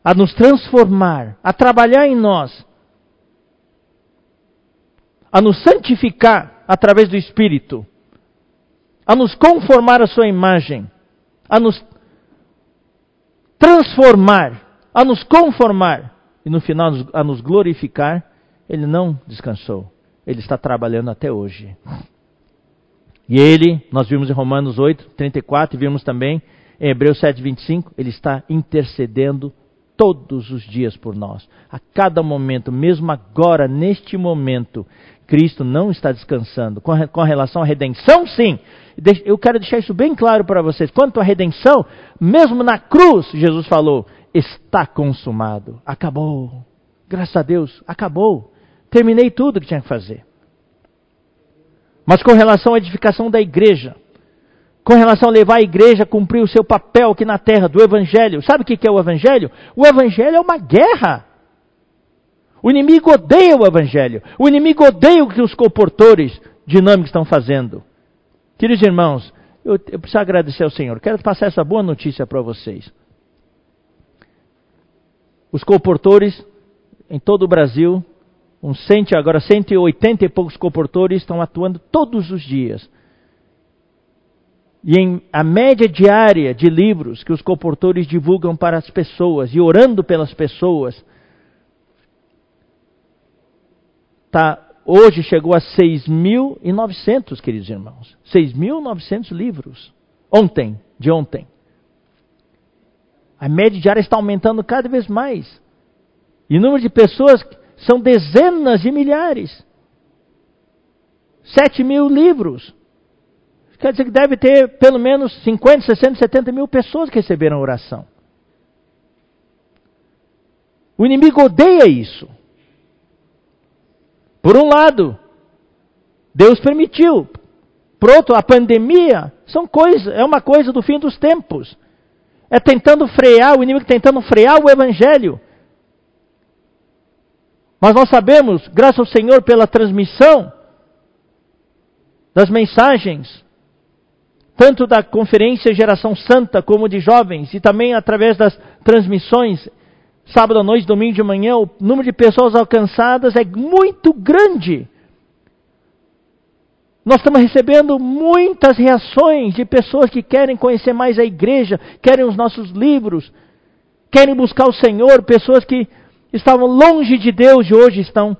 a nos transformar, a trabalhar em nós, a nos santificar através do Espírito, a nos conformar à Sua imagem, a nos transformar, a nos conformar e no final a nos glorificar, Ele não descansou. Ele está trabalhando até hoje. E Ele, nós vimos em Romanos 8, 34 e vimos também em Hebreus 7, 25, Ele está intercedendo todos os dias por nós. A cada momento, mesmo agora, neste momento, Cristo não está descansando. Com, relação à redenção, sim. Eu quero deixar isso bem claro para vocês. Quanto à redenção, mesmo na cruz, Jesus falou: está consumado. Acabou. Graças a Deus, acabou. Terminei tudo que tinha que fazer. Mas com relação à edificação da igreja, com relação a levar a igreja a cumprir o seu papel aqui na terra do Evangelho. Sabe o que é o Evangelho? O Evangelho é uma guerra. O inimigo odeia o Evangelho. O inimigo odeia o que os comportores dinâmicos estão fazendo. Queridos irmãos, eu, eu preciso agradecer ao Senhor. Quero passar essa boa notícia para vocês. Os comportores em todo o Brasil, uns cento, agora 180 e poucos comportores estão atuando todos os dias. E em, a média diária de livros que os comportores divulgam para as pessoas e orando pelas pessoas, tá, hoje chegou a 6.900, queridos irmãos. 6.900 livros. Ontem, de ontem. A média diária está aumentando cada vez mais. E o número de pessoas são dezenas de milhares. Sete mil livros. Quer dizer que deve ter pelo menos 50, 60, 70 mil pessoas que receberam oração. O inimigo odeia isso. Por um lado, Deus permitiu. Pronto, a pandemia são coisa, é uma coisa do fim dos tempos é tentando frear, o inimigo tentando frear o evangelho. Mas nós sabemos, graças ao Senhor, pela transmissão das mensagens, tanto da conferência Geração Santa como de jovens, e também através das transmissões, sábado à noite, domingo de manhã, o número de pessoas alcançadas é muito grande. Nós estamos recebendo muitas reações de pessoas que querem conhecer mais a igreja, querem os nossos livros, querem buscar o Senhor, pessoas que estavam longe de Deus e hoje estão,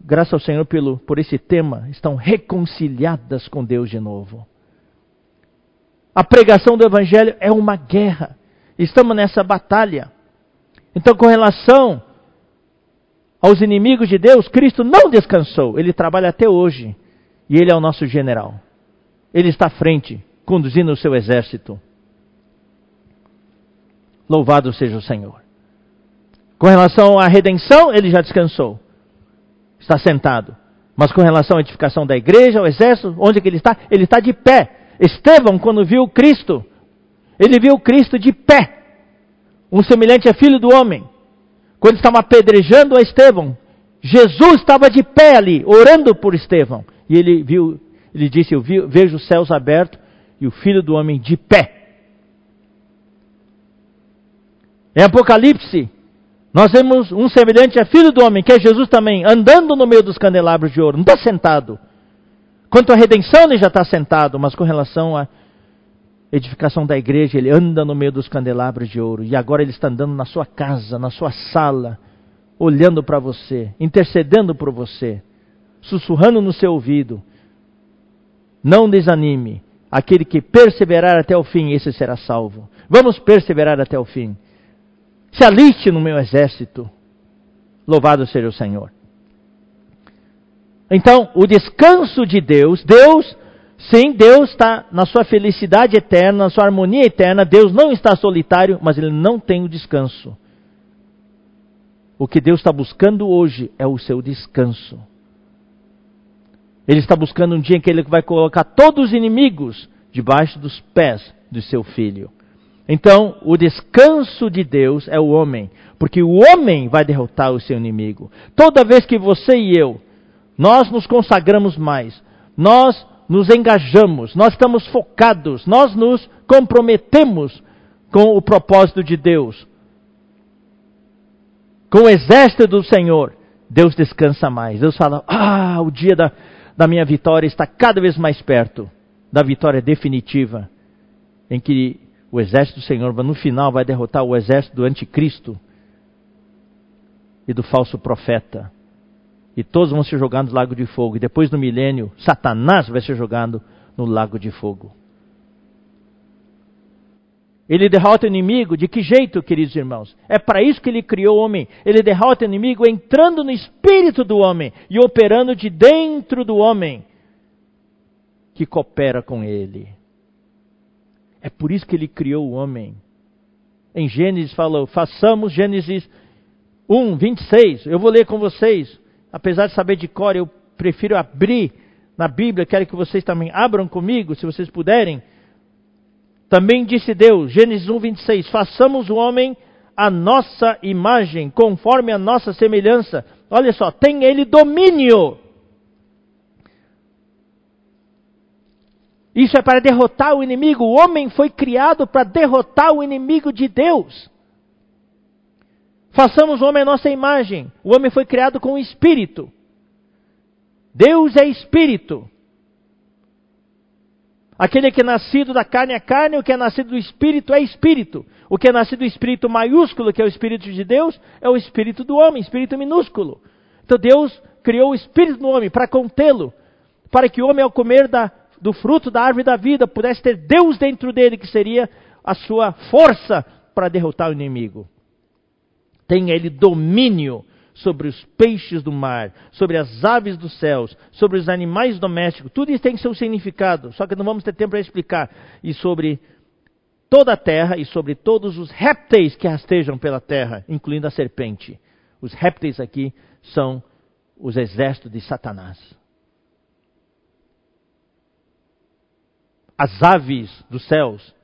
graças ao Senhor pelo, por esse tema, estão reconciliadas com Deus de novo. A pregação do Evangelho é uma guerra. Estamos nessa batalha. Então, com relação aos inimigos de Deus, Cristo não descansou. Ele trabalha até hoje e ele é o nosso general. Ele está à frente, conduzindo o seu exército. Louvado seja o Senhor. Com relação à redenção, ele já descansou. Está sentado. Mas com relação à edificação da igreja, ao exército, onde que ele está? Ele está de pé. Estevão, quando viu Cristo, ele viu Cristo de pé. Um semelhante a filho do homem. Quando estavam apedrejando a Estevão, Jesus estava de pé ali, orando por Estevão. E ele viu, ele disse: Eu vi, vejo os céus abertos e o filho do homem de pé. Em Apocalipse, nós vemos um semelhante a filho do homem, que é Jesus também, andando no meio dos candelabros de ouro, não está sentado. Quanto à redenção, ele já está sentado, mas com relação à edificação da igreja, ele anda no meio dos candelabros de ouro. E agora ele está andando na sua casa, na sua sala, olhando para você, intercedendo por você sussurrando no seu ouvido: Não desanime. Aquele que perseverar até o fim, esse será salvo. Vamos perseverar até o fim. Se aliste no meu exército. Louvado seja o Senhor. Então, o descanso de Deus, Deus, sim, Deus está na sua felicidade eterna, na sua harmonia eterna. Deus não está solitário, mas ele não tem o descanso. O que Deus está buscando hoje é o seu descanso. Ele está buscando um dia em que ele vai colocar todos os inimigos debaixo dos pés do seu filho. Então, o descanso de Deus é o homem, porque o homem vai derrotar o seu inimigo. Toda vez que você e eu, nós nos consagramos mais, nós nos engajamos, nós estamos focados, nós nos comprometemos com o propósito de Deus, com o exército do Senhor, Deus descansa mais. Deus fala: Ah, o dia da, da minha vitória está cada vez mais perto da vitória definitiva, em que o exército do Senhor no final vai derrotar o exército do anticristo e do falso profeta. E todos vão ser jogados no lago de fogo. E depois do milênio, Satanás vai ser jogado no lago de fogo. Ele derrota o inimigo de que jeito, queridos irmãos? É para isso que ele criou o homem. Ele derrota o inimigo entrando no espírito do homem e operando de dentro do homem que coopera com ele. É por isso que ele criou o homem. Em Gênesis falou, façamos Gênesis 1, 26. Eu vou ler com vocês. Apesar de saber de cor, eu prefiro abrir na Bíblia. Quero que vocês também abram comigo, se vocês puderem. Também disse Deus, Gênesis 1, 26, façamos o homem a nossa imagem, conforme a nossa semelhança. Olha só, tem ele domínio. Isso é para derrotar o inimigo. O homem foi criado para derrotar o inimigo de Deus. Façamos o homem a nossa imagem. O homem foi criado com o espírito. Deus é espírito. Aquele que é nascido da carne é carne, o que é nascido do espírito é espírito. O que é nascido do espírito maiúsculo, que é o espírito de Deus, é o espírito do homem, espírito minúsculo. Então Deus criou o espírito do homem para contê-lo, para que o homem, ao comer da, do fruto da árvore da vida, pudesse ter Deus dentro dele, que seria a sua força para derrotar o inimigo. Tenha ele domínio sobre os peixes do mar, sobre as aves dos céus, sobre os animais domésticos. Tudo isso tem seu significado, só que não vamos ter tempo para explicar. E sobre toda a terra e sobre todos os répteis que rastejam pela terra, incluindo a serpente. Os répteis aqui são os exércitos de Satanás. As aves dos céus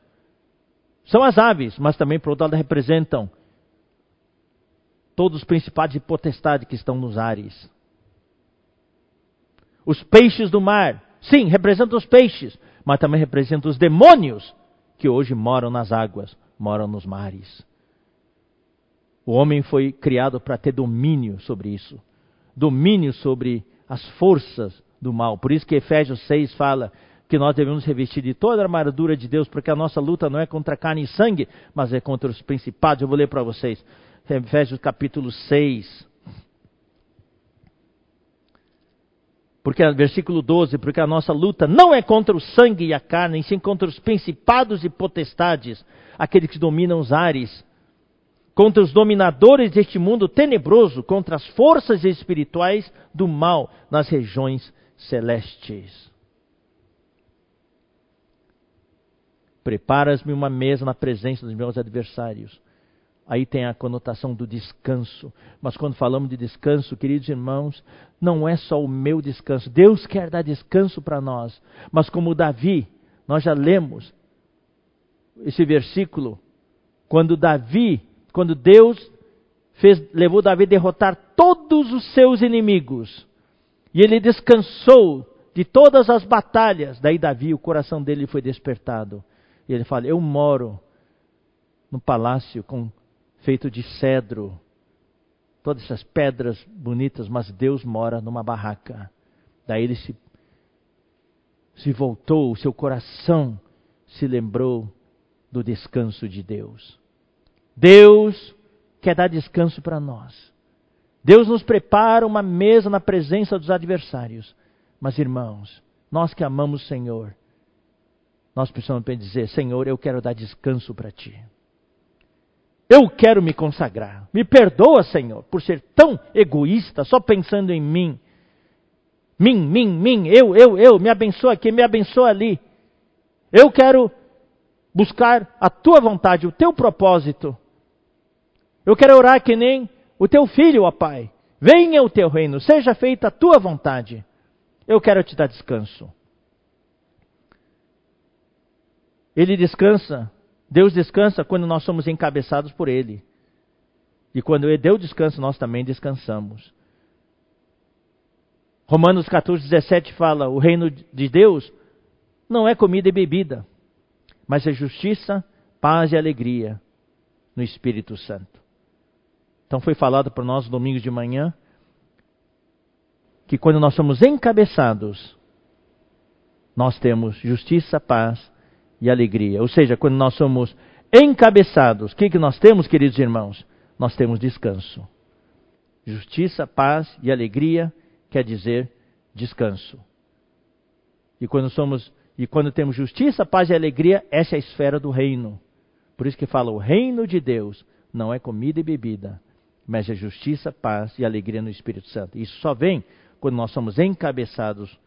são as aves, mas também, por outro lado, representam todos os principados e potestades que estão nos ares. Os peixes do mar, sim, representam os peixes, mas também representam os demônios que hoje moram nas águas, moram nos mares. O homem foi criado para ter domínio sobre isso, domínio sobre as forças do mal. Por isso que Efésios 6 fala que nós devemos revestir de toda a armadura de Deus, porque a nossa luta não é contra carne e sangue, mas é contra os principados. Eu vou ler para vocês. Efésios capítulo 6. Porque, versículo 12, porque a nossa luta não é contra o sangue e a carne, e sim contra os principados e potestades, aqueles que dominam os ares, contra os dominadores deste mundo tenebroso, contra as forças espirituais do mal nas regiões celestes. Preparas-me uma mesa na presença dos meus adversários aí tem a conotação do descanso. Mas quando falamos de descanso, queridos irmãos, não é só o meu descanso. Deus quer dar descanso para nós. Mas como Davi, nós já lemos esse versículo, quando Davi, quando Deus fez, levou Davi a derrotar todos os seus inimigos, e ele descansou de todas as batalhas, daí Davi, o coração dele foi despertado. E ele fala: Eu moro no palácio com feito de cedro, todas essas pedras bonitas, mas Deus mora numa barraca. Daí ele se, se voltou, o seu coração se lembrou do descanso de Deus. Deus quer dar descanso para nós. Deus nos prepara uma mesa na presença dos adversários. Mas, irmãos, nós que amamos o Senhor, nós precisamos dizer: Senhor, eu quero dar descanso para ti. Eu quero me consagrar. Me perdoa, Senhor, por ser tão egoísta, só pensando em mim. Mim, mim, mim, eu, eu, eu, me abençoa aqui, me abençoa ali. Eu quero buscar a tua vontade, o teu propósito. Eu quero orar que nem o teu filho, ó Pai. Venha o teu reino, seja feita a tua vontade. Eu quero te dar descanso. Ele descansa Deus descansa quando nós somos encabeçados por Ele. E quando Deus descansa, nós também descansamos. Romanos 14, 17 fala: o reino de Deus não é comida e bebida, mas é justiça, paz e alegria no Espírito Santo. Então foi falado para nós domingo de manhã que quando nós somos encabeçados, nós temos justiça, paz e alegria. Ou seja, quando nós somos encabeçados, o que, que nós temos, queridos irmãos? Nós temos descanso. Justiça, paz e alegria quer dizer descanso. E quando somos e quando temos justiça, paz e alegria, essa é a esfera do reino. Por isso que fala o reino de Deus não é comida e bebida, mas é justiça, paz e alegria no Espírito Santo. Isso só vem quando nós somos encabeçados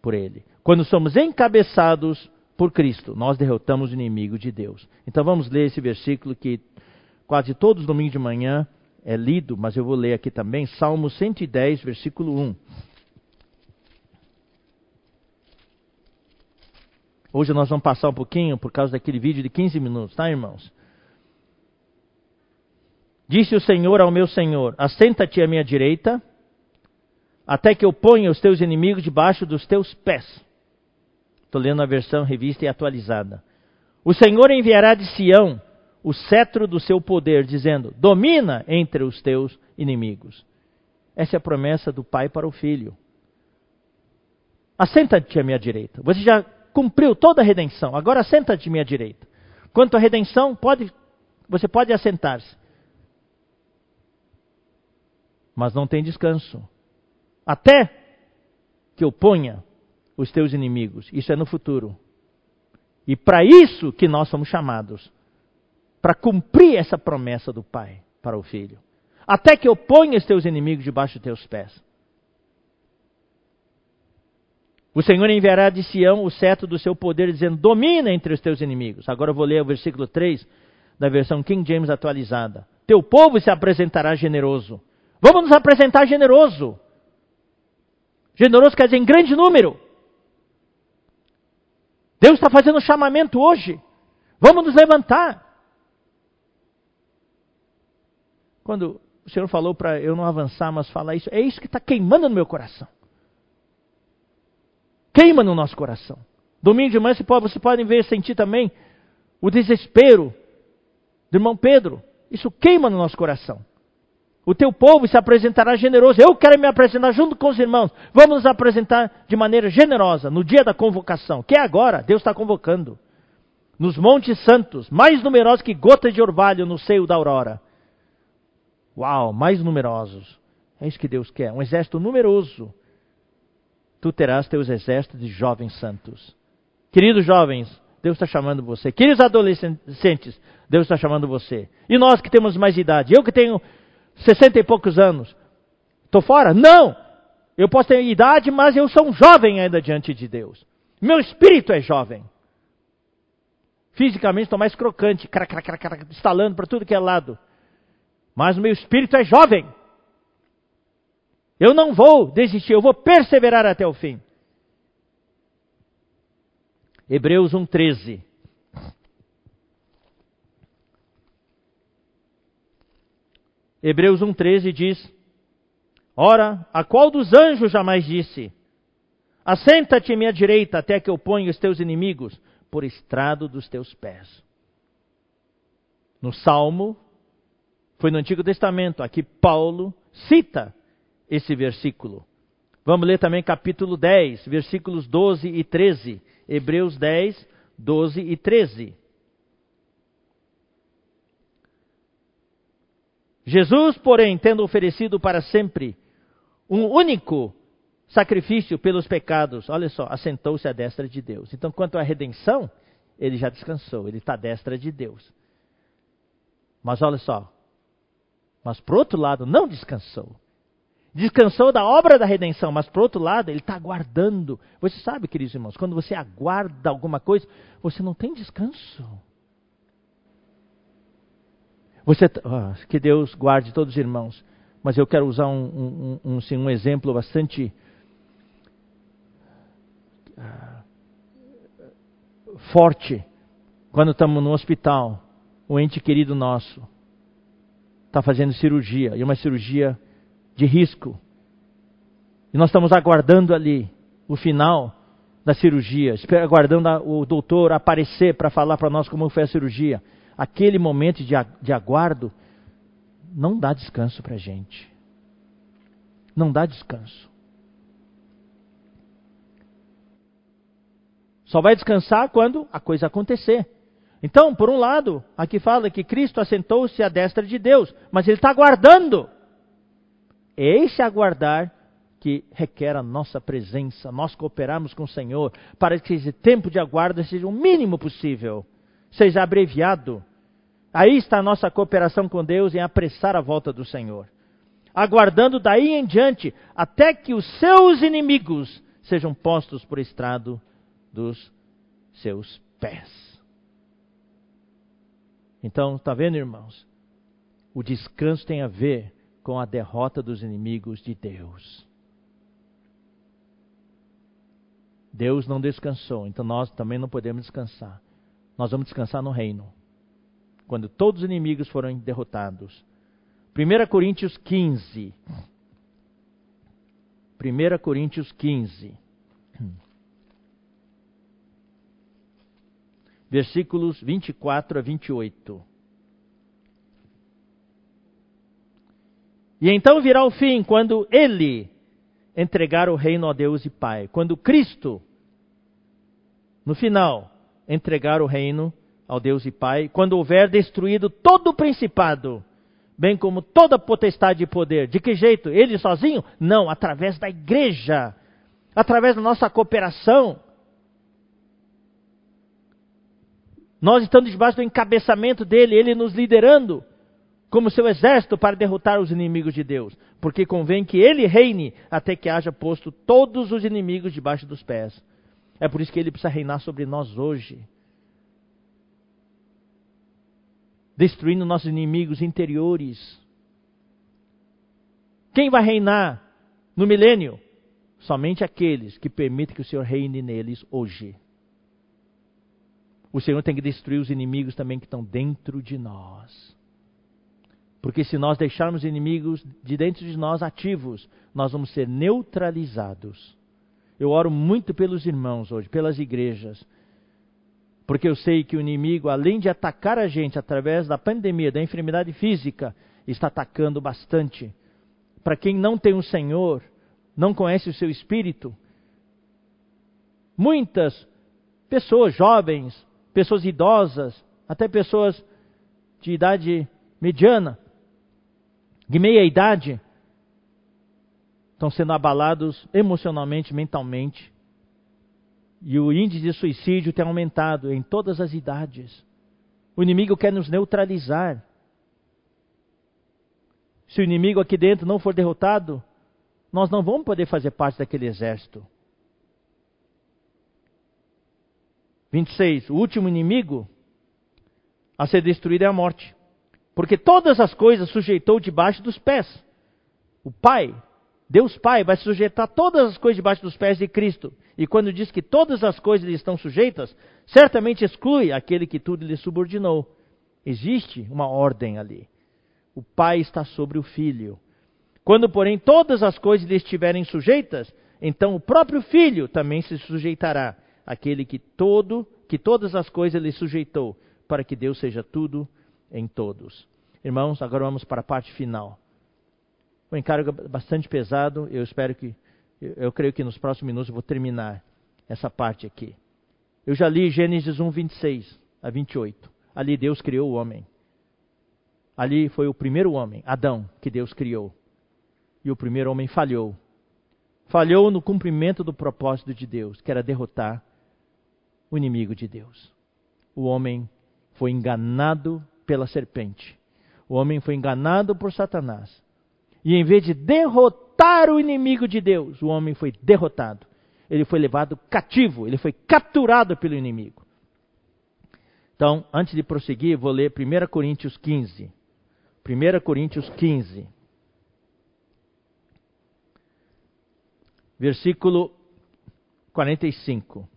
por ele. Quando somos encabeçados por Cristo, nós derrotamos o inimigo de Deus. Então vamos ler esse versículo que quase todos os domingos de manhã é lido, mas eu vou ler aqui também, Salmo 110, versículo 1. Hoje nós vamos passar um pouquinho por causa daquele vídeo de 15 minutos, tá, irmãos? Disse o Senhor ao meu Senhor: Assenta-te à minha direita, até que eu ponha os teus inimigos debaixo dos teus pés. Estou lendo a versão revista e atualizada. O Senhor enviará de Sião o cetro do seu poder, dizendo: Domina entre os teus inimigos. Essa é a promessa do pai para o filho. Assenta-te à minha direita. Você já cumpriu toda a redenção. Agora assenta-te à minha direita. Quanto à redenção, pode, você pode assentar-se. Mas não tem descanso. Até que eu ponha os teus inimigos. Isso é no futuro. E para isso que nós somos chamados. Para cumprir essa promessa do Pai para o Filho. Até que eu ponha os teus inimigos debaixo dos teus pés. O Senhor enviará de Sião o cetro do seu poder, dizendo: Domina entre os teus inimigos. Agora eu vou ler o versículo 3 da versão King James atualizada. Teu povo se apresentará generoso. Vamos nos apresentar generoso. Generoso quer dizer em grande número. Deus está fazendo um chamamento hoje. Vamos nos levantar. Quando o Senhor falou para eu não avançar, mas falar isso, é isso que está queimando no meu coração queima no nosso coração. Domingo de manhã você pode, você pode ver, sentir também o desespero do irmão Pedro. Isso queima no nosso coração. O teu povo se apresentará generoso. Eu quero me apresentar junto com os irmãos. Vamos nos apresentar de maneira generosa no dia da convocação, que é agora. Deus está convocando. Nos montes santos, mais numerosos que gotas de orvalho no seio da aurora. Uau, mais numerosos. É isso que Deus quer. Um exército numeroso tu terás teus exércitos de jovens santos. Queridos jovens, Deus está chamando você. Queridos adolescentes, Deus está chamando você. E nós que temos mais idade, eu que tenho sessenta e poucos anos, estou fora? Não! Eu posso ter idade, mas eu sou um jovem ainda diante de Deus. Meu espírito é jovem. Fisicamente estou mais crocante, crac, crac, crac, estalando para tudo que é lado. Mas o meu espírito é jovem. Eu não vou desistir, eu vou perseverar até o fim. Hebreus 1,13. Hebreus 1,13 diz: Ora, a qual dos anjos jamais disse: Assenta-te à minha direita até que eu ponha os teus inimigos por estrado dos teus pés. No Salmo, foi no Antigo Testamento, aqui Paulo cita esse versículo. Vamos ler também capítulo 10, versículos 12 e 13. Hebreus 10, 12 e 13. Jesus, porém, tendo oferecido para sempre um único sacrifício pelos pecados, olha só, assentou-se à destra de Deus. Então, quanto à redenção, ele já descansou, ele está à destra de Deus. Mas olha só, mas por outro lado, não descansou descansou da obra da redenção, mas por outro lado, ele está aguardando. Você sabe, queridos irmãos, quando você aguarda alguma coisa, você não tem descanso. Você, oh, que Deus guarde todos os irmãos, mas eu quero usar um, um, um, assim, um exemplo bastante uh, forte. Quando estamos no hospital, um ente querido nosso está fazendo cirurgia, e uma cirurgia de risco. E nós estamos aguardando ali o final da cirurgia, aguardando o doutor aparecer para falar para nós como foi a cirurgia. Aquele momento de, aguardo não dá descanso para a gente. Não dá descanso. Só vai descansar quando a coisa acontecer. Então, por um lado, aqui fala que Cristo assentou-se à destra de Deus, mas ele está aguardando é esse aguardar que requer a nossa presença, nós cooperarmos com o Senhor, para que esse tempo de aguardo seja o mínimo possível, seja abreviado. Aí está a nossa cooperação com Deus em apressar a volta do Senhor. Aguardando daí em diante, até que os seus inimigos sejam postos por estrado dos seus pés. Então, está vendo, irmãos? O descanso tem a ver com a derrota dos inimigos de Deus. Deus não descansou, então nós também não podemos descansar. Nós vamos descansar no reino, quando todos os inimigos forem derrotados. 1 Coríntios 15. 1 Coríntios 15. versículos 24 a 28. E então virá o fim quando ele entregar o reino a Deus e Pai. Quando Cristo, no final, entregar o reino ao Deus e Pai, quando houver destruído todo o principado, bem como toda potestade e poder. De que jeito? Ele sozinho? Não, através da igreja, através da nossa cooperação. Nós estamos debaixo do encabeçamento dele, ele nos liderando como seu exército para derrotar os inimigos de Deus, porque convém que ele reine até que haja posto todos os inimigos debaixo dos pés. É por isso que ele precisa reinar sobre nós hoje. Destruindo nossos inimigos interiores. Quem vai reinar no milênio? Somente aqueles que permitem que o Senhor reine neles hoje. O Senhor tem que destruir os inimigos também que estão dentro de nós. Porque se nós deixarmos inimigos de dentro de nós ativos, nós vamos ser neutralizados. Eu oro muito pelos irmãos hoje, pelas igrejas. Porque eu sei que o inimigo, além de atacar a gente através da pandemia, da enfermidade física, está atacando bastante. Para quem não tem o Senhor, não conhece o seu espírito, muitas pessoas jovens, pessoas idosas, até pessoas de idade mediana, de meia idade estão sendo abalados emocionalmente, mentalmente. E o índice de suicídio tem aumentado em todas as idades. O inimigo quer nos neutralizar. Se o inimigo aqui dentro não for derrotado, nós não vamos poder fazer parte daquele exército. 26. O último inimigo a ser destruído é a morte. Porque todas as coisas sujeitou debaixo dos pés. O Pai, Deus Pai, vai sujeitar todas as coisas debaixo dos pés de Cristo. E quando diz que todas as coisas lhe estão sujeitas, certamente exclui aquele que tudo lhe subordinou. Existe uma ordem ali. O Pai está sobre o Filho. Quando, porém, todas as coisas lhe estiverem sujeitas, então o próprio Filho também se sujeitará àquele que todo, que todas as coisas lhe sujeitou, para que Deus seja tudo em todos. Irmãos, agora vamos para a parte final. O encargo bastante pesado, eu espero que, eu creio que nos próximos minutos eu vou terminar essa parte aqui. Eu já li Gênesis 1, 26 a 28. Ali Deus criou o homem. Ali foi o primeiro homem, Adão, que Deus criou. E o primeiro homem falhou. Falhou no cumprimento do propósito de Deus, que era derrotar o inimigo de Deus. O homem foi enganado pela serpente. O homem foi enganado por Satanás. E em vez de derrotar o inimigo de Deus, o homem foi derrotado. Ele foi levado cativo, ele foi capturado pelo inimigo. Então, antes de prosseguir, vou ler 1 Coríntios 15. 1 Coríntios 15. Versículo 45.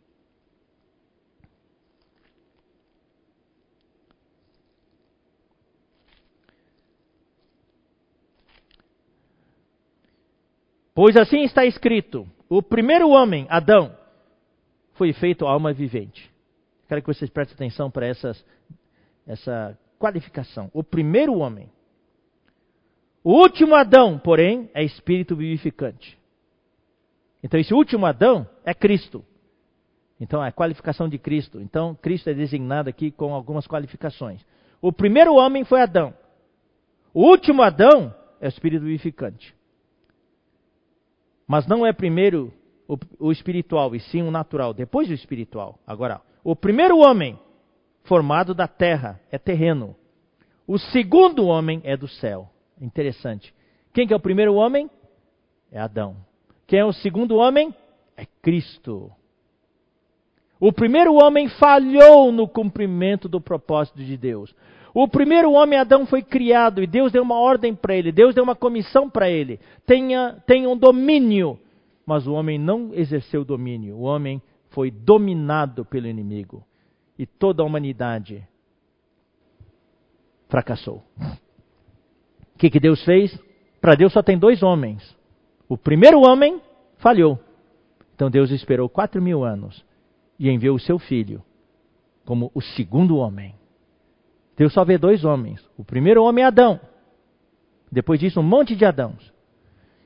Pois assim está escrito: o primeiro homem, Adão, foi feito alma vivente. Quero que vocês prestem atenção para essas, essa qualificação. O primeiro homem. O último Adão, porém, é espírito vivificante. Então, esse último Adão é Cristo. Então, é a qualificação de Cristo. Então, Cristo é designado aqui com algumas qualificações. O primeiro homem foi Adão. O último Adão é o espírito vivificante. Mas não é primeiro o, o espiritual, e sim o natural, depois o espiritual. Agora, o primeiro homem formado da terra é terreno. O segundo homem é do céu. Interessante. Quem que é o primeiro homem? É Adão. Quem é o segundo homem? É Cristo. O primeiro homem falhou no cumprimento do propósito de Deus. O primeiro homem, Adão, foi criado e Deus deu uma ordem para ele, Deus deu uma comissão para ele. Tenha, tenha um domínio. Mas o homem não exerceu domínio, o homem foi dominado pelo inimigo. E toda a humanidade fracassou. O que, que Deus fez? Para Deus só tem dois homens. O primeiro homem falhou. Então Deus esperou quatro mil anos e enviou o seu filho como o segundo homem. Deus só vê dois homens. O primeiro homem é Adão. Depois disso, um monte de Adãos.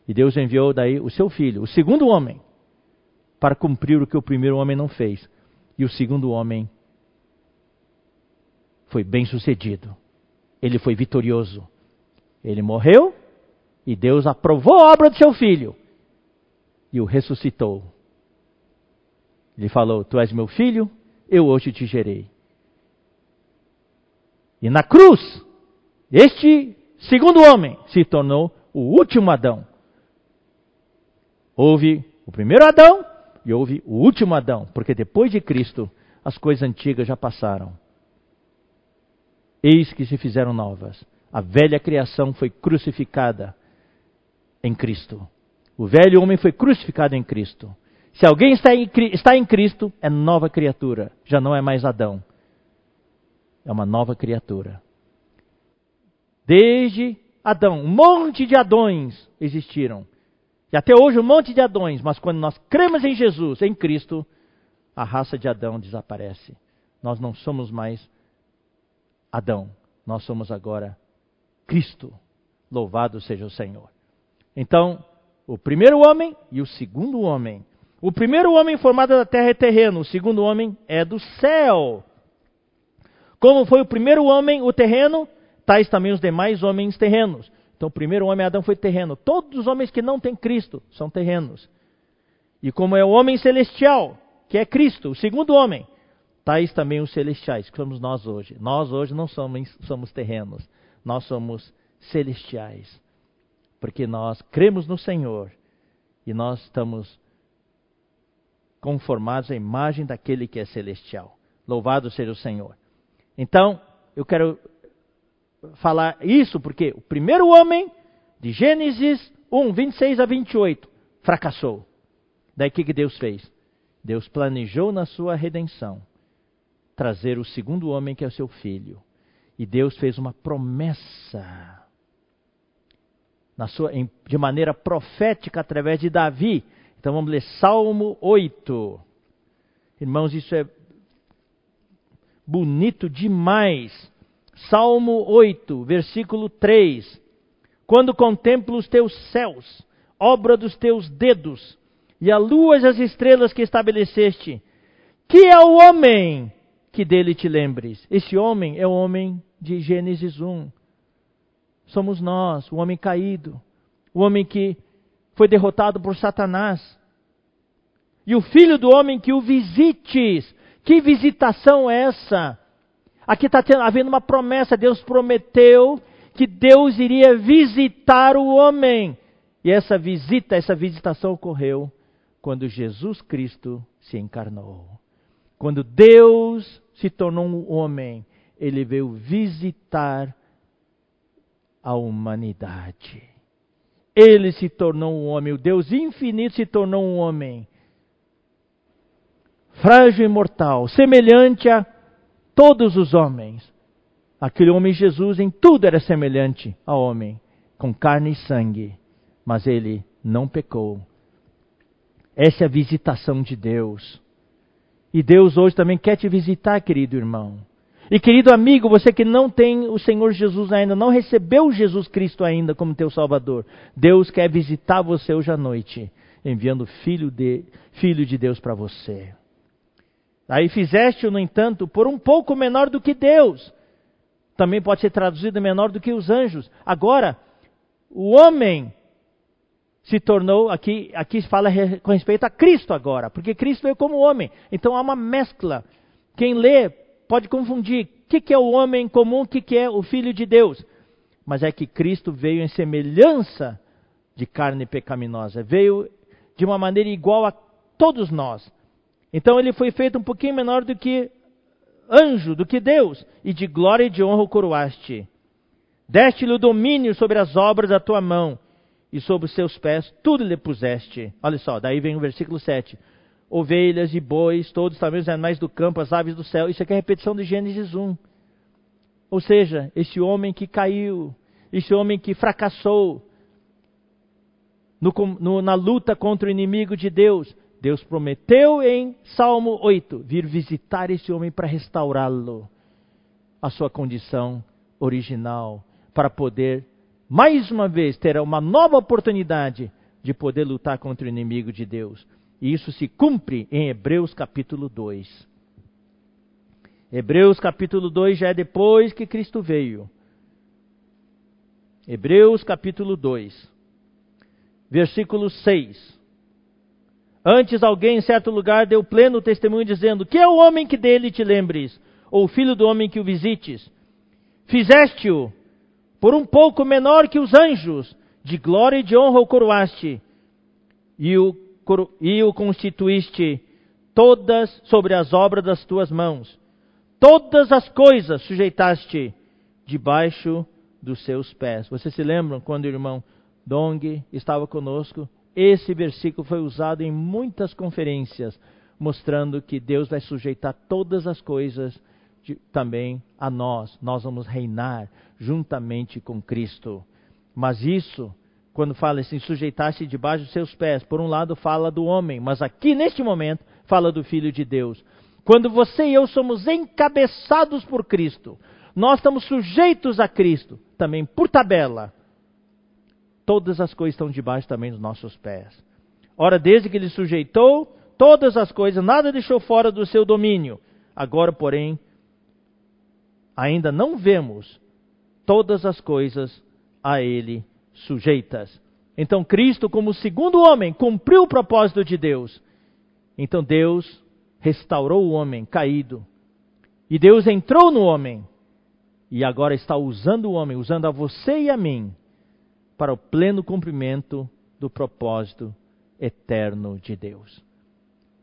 E Deus enviou daí o seu filho, o segundo homem, para cumprir o que o primeiro homem não fez. E o segundo homem foi bem sucedido. Ele foi vitorioso. Ele morreu e Deus aprovou a obra de seu filho e o ressuscitou. Ele falou: Tu és meu filho, eu hoje te gerei. E na cruz, este segundo homem se tornou o último Adão. Houve o primeiro Adão e houve o último Adão, porque depois de Cristo as coisas antigas já passaram. Eis que se fizeram novas. A velha criação foi crucificada em Cristo. O velho homem foi crucificado em Cristo. Se alguém está em, está em Cristo, é nova criatura, já não é mais Adão. É uma nova criatura. Desde Adão, um monte de Adões existiram. E até hoje um monte de Adões, mas quando nós cremos em Jesus, em Cristo, a raça de Adão desaparece. Nós não somos mais Adão, nós somos agora Cristo. Louvado seja o Senhor. Então, o primeiro homem e o segundo homem. O primeiro homem formado da terra é terreno, o segundo homem é do céu. Como foi o primeiro homem, o terreno, tais também os demais homens terrenos. Então, o primeiro homem, Adão, foi terreno. Todos os homens que não têm Cristo são terrenos. E como é o homem celestial, que é Cristo, o segundo homem, tais também os celestiais, que somos nós hoje. Nós hoje não somos, somos terrenos, nós somos celestiais. Porque nós cremos no Senhor e nós estamos conformados à imagem daquele que é celestial. Louvado seja o Senhor. Então, eu quero falar isso porque o primeiro homem, de Gênesis 1, 26 a 28, fracassou. Daí o que, que Deus fez? Deus planejou na sua redenção trazer o segundo homem, que é o seu filho. E Deus fez uma promessa sua, de maneira profética através de Davi. Então vamos ler Salmo 8. Irmãos, isso é bonito demais. Salmo 8, versículo 3. Quando contemplo os teus céus, obra dos teus dedos, e a lua e as estrelas que estabeleceste, que é o homem que dele te lembres? Esse homem é o homem de Gênesis 1. Somos nós, o homem caído, o homem que foi derrotado por Satanás. E o filho do homem que o visites. Que visitação é essa? Aqui está havendo uma promessa. Deus prometeu que Deus iria visitar o homem. E essa visita, essa visitação ocorreu quando Jesus Cristo se encarnou. Quando Deus se tornou um homem, ele veio visitar a humanidade. Ele se tornou um homem, o Deus infinito se tornou um homem. Frágil e mortal, semelhante a todos os homens. Aquele homem Jesus em tudo era semelhante ao homem, com carne e sangue, mas ele não pecou. Essa é a visitação de Deus. E Deus hoje também quer te visitar, querido irmão. E querido amigo, você que não tem o Senhor Jesus ainda, não recebeu Jesus Cristo ainda como teu Salvador, Deus quer visitar você hoje à noite, enviando Filho de, filho de Deus para você. Aí fizeste-o, no entanto, por um pouco menor do que Deus. Também pode ser traduzido menor do que os anjos. Agora, o homem se tornou, aqui, aqui fala com respeito a Cristo agora, porque Cristo veio como homem. Então há uma mescla. Quem lê pode confundir o que, que é o homem comum, o que, que é o Filho de Deus. Mas é que Cristo veio em semelhança de carne pecaminosa, veio de uma maneira igual a todos nós. Então ele foi feito um pouquinho menor do que anjo, do que Deus, e de glória e de honra o coroaste. Deste-lhe o domínio sobre as obras da tua mão e sobre os seus pés tudo lhe puseste. Olha só, daí vem o versículo 7. Ovelhas e bois, todos também os animais do campo, as aves do céu. Isso aqui é a repetição de Gênesis 1. Ou seja, esse homem que caiu, esse homem que fracassou no, no, na luta contra o inimigo de Deus, Deus prometeu em Salmo 8 vir visitar esse homem para restaurá-lo à sua condição original, para poder, mais uma vez, ter uma nova oportunidade de poder lutar contra o inimigo de Deus. E isso se cumpre em Hebreus capítulo 2. Hebreus capítulo 2 já é depois que Cristo veio. Hebreus capítulo 2, versículo 6. Antes alguém em certo lugar deu pleno testemunho dizendo: Que é o homem que dele te lembres, ou o filho do homem que o visites? Fizeste-o por um pouco menor que os anjos, de glória e de honra o coroaste, e o, e o constituíste todas sobre as obras das tuas mãos. Todas as coisas sujeitaste debaixo dos seus pés. Vocês se lembram quando o irmão Dong estava conosco? Esse versículo foi usado em muitas conferências, mostrando que Deus vai sujeitar todas as coisas de, também a nós. Nós vamos reinar juntamente com Cristo. Mas isso, quando fala assim, sujeitar-se debaixo dos seus pés, por um lado fala do homem, mas aqui neste momento fala do Filho de Deus. Quando você e eu somos encabeçados por Cristo, nós estamos sujeitos a Cristo, também por tabela todas as coisas estão debaixo também dos nossos pés. Ora, desde que ele sujeitou todas as coisas, nada deixou fora do seu domínio. Agora, porém, ainda não vemos todas as coisas a ele sujeitas. Então, Cristo, como segundo homem, cumpriu o propósito de Deus. Então, Deus restaurou o homem caído. E Deus entrou no homem. E agora está usando o homem, usando a você e a mim para o pleno cumprimento do propósito eterno de Deus.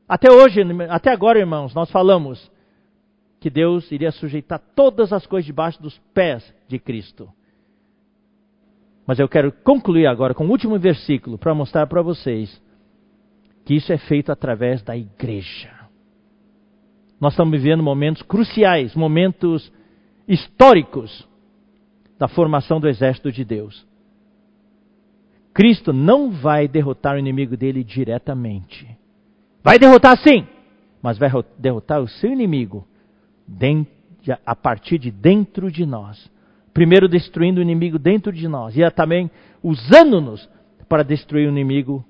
Até hoje, até agora, irmãos, nós falamos que Deus iria sujeitar todas as coisas debaixo dos pés de Cristo. Mas eu quero concluir agora com o último versículo para mostrar para vocês que isso é feito através da igreja. Nós estamos vivendo momentos cruciais, momentos históricos da formação do exército de Deus. Cristo não vai derrotar o inimigo dele diretamente. Vai derrotar sim, mas vai derrotar o seu inimigo a partir de dentro de nós. Primeiro destruindo o inimigo dentro de nós e também usando-nos para destruir o inimigo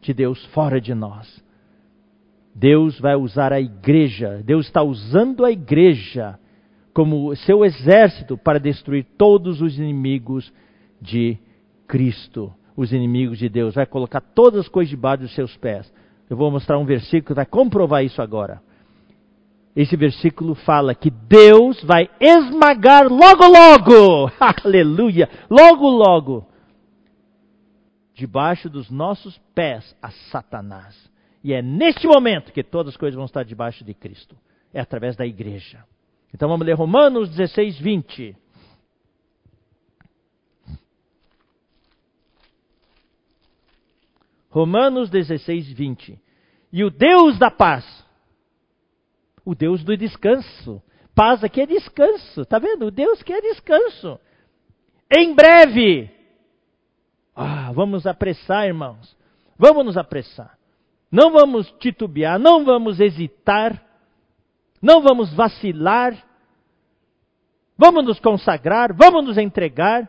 de Deus fora de nós. Deus vai usar a igreja, Deus está usando a igreja como seu exército para destruir todos os inimigos de Cristo os inimigos de Deus, vai colocar todas as coisas debaixo dos seus pés. Eu vou mostrar um versículo que vai comprovar isso agora. Esse versículo fala que Deus vai esmagar logo, logo, aleluia, logo, logo, debaixo dos nossos pés a Satanás. E é neste momento que todas as coisas vão estar debaixo de Cristo. É através da igreja. Então vamos ler Romanos 16, 20. Romanos 16, 20. E o Deus da paz, o Deus do descanso. Paz aqui é descanso, está vendo? O Deus que é descanso. Em breve. Ah, vamos apressar, irmãos. Vamos nos apressar. Não vamos titubear, não vamos hesitar, não vamos vacilar. Vamos nos consagrar, vamos nos entregar,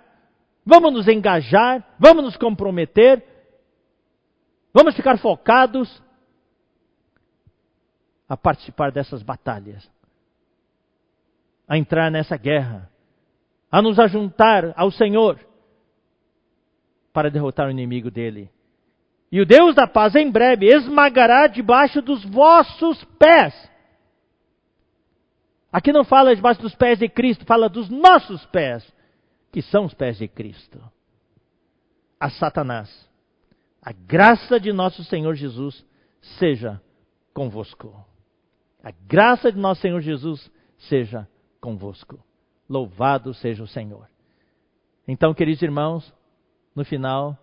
vamos nos engajar, vamos nos comprometer Vamos ficar focados a participar dessas batalhas, a entrar nessa guerra, a nos ajuntar ao Senhor para derrotar o inimigo dele. E o Deus da paz em breve esmagará debaixo dos vossos pés. Aqui não fala debaixo dos pés de Cristo, fala dos nossos pés, que são os pés de Cristo. A Satanás a graça de nosso Senhor Jesus seja convosco. A graça de nosso Senhor Jesus seja convosco. Louvado seja o Senhor. Então, queridos irmãos, no final,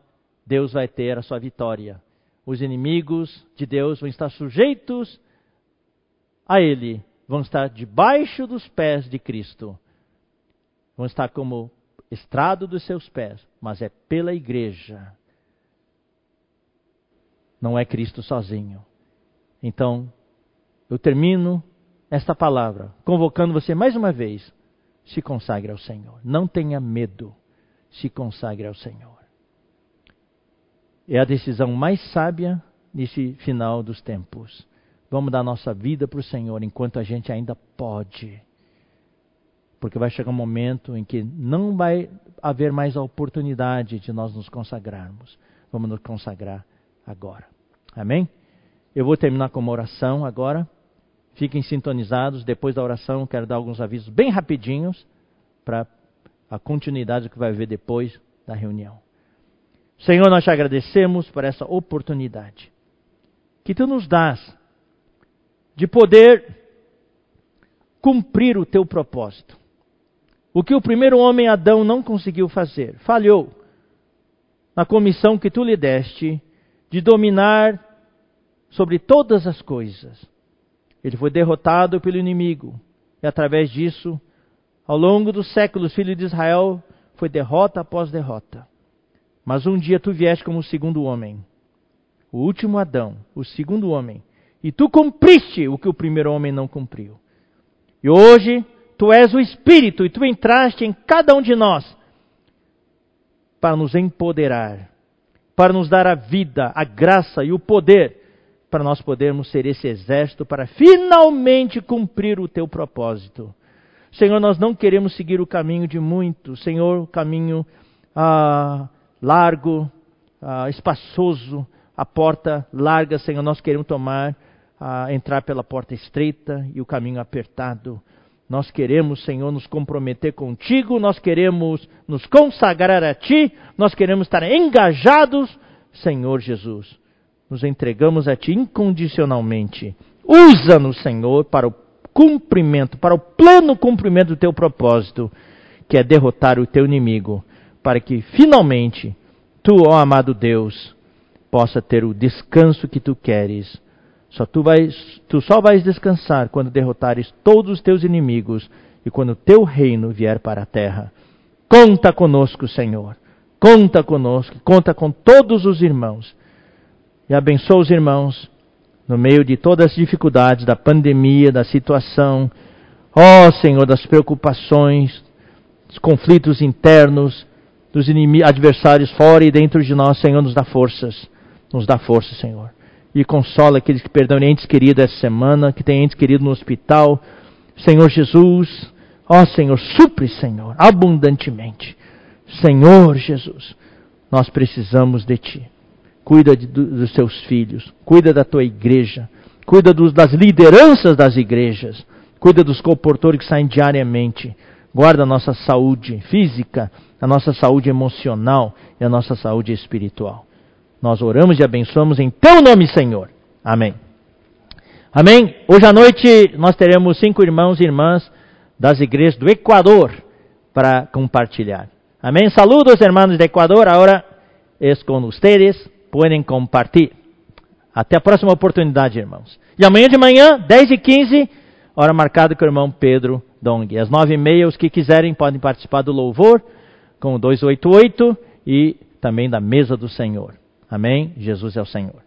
Deus vai ter a sua vitória. Os inimigos de Deus vão estar sujeitos a Ele, vão estar debaixo dos pés de Cristo, vão estar como estrado dos seus pés, mas é pela igreja não é Cristo sozinho. Então, eu termino esta palavra convocando você mais uma vez. Se consagre ao Senhor. Não tenha medo. Se consagre ao Senhor. É a decisão mais sábia nesse final dos tempos. Vamos dar nossa vida para o Senhor enquanto a gente ainda pode. Porque vai chegar um momento em que não vai haver mais a oportunidade de nós nos consagrarmos. Vamos nos consagrar agora. Amém? Eu vou terminar com uma oração agora. Fiquem sintonizados. Depois da oração, quero dar alguns avisos bem rapidinhos para a continuidade que vai ver depois da reunião. Senhor, nós te agradecemos por essa oportunidade que tu nos dás de poder cumprir o teu propósito. O que o primeiro homem Adão não conseguiu fazer, falhou na comissão que tu lhe deste de dominar sobre todas as coisas. Ele foi derrotado pelo inimigo e através disso, ao longo dos séculos, filho de Israel foi derrota após derrota. Mas um dia tu vieste como o segundo homem, o último Adão, o segundo homem, e tu cumpriste o que o primeiro homem não cumpriu. E hoje tu és o Espírito e tu entraste em cada um de nós para nos empoderar, para nos dar a vida, a graça e o poder para nós podermos ser esse exército para finalmente cumprir o teu propósito. Senhor, nós não queremos seguir o caminho de muitos, Senhor, o caminho ah, largo, ah, espaçoso, a porta larga, Senhor, nós queremos tomar, ah, entrar pela porta estreita e o caminho apertado. Nós queremos, Senhor, nos comprometer contigo, nós queremos nos consagrar a Ti, nós queremos estar engajados, Senhor Jesus. Nos entregamos a Ti incondicionalmente. Usa-nos, Senhor, para o cumprimento, para o pleno cumprimento do Teu propósito, que é derrotar o Teu inimigo, para que finalmente Tu, ó amado Deus, possa ter o descanso que Tu queres só tu, vais, tu só vais descansar quando derrotares todos os teus inimigos e quando teu reino vier para a terra. Conta conosco, Senhor. Conta conosco, conta com todos os irmãos. E abençoa os irmãos no meio de todas as dificuldades da pandemia, da situação. Ó oh, Senhor, das preocupações, dos conflitos internos, dos adversários fora e dentro de nós, Senhor, nos dá forças. Nos dá força, Senhor e consola aqueles que perderam entes queridos essa semana, que têm entes queridos no hospital. Senhor Jesus, ó Senhor, supre, Senhor, abundantemente. Senhor Jesus, nós precisamos de Ti. Cuida de, dos Teus filhos, cuida da Tua igreja, cuida dos, das lideranças das igrejas, cuida dos comportores que saem diariamente. Guarda a nossa saúde física, a nossa saúde emocional e a nossa saúde espiritual. Nós oramos e abençoamos em teu nome, Senhor. Amém. Amém. Hoje à noite nós teremos cinco irmãos e irmãs das igrejas do Equador para compartilhar. Amém. Saludos, hermanos de Equador. Agora é com vocês. Podem compartilhar. Até a próxima oportunidade, irmãos. E amanhã de manhã, 10 e 15 hora marcada com o irmão Pedro Dong. Às 9 e meia, os que quiserem podem participar do louvor com o 288 e também da mesa do Senhor. Amém? Jesus é o Senhor.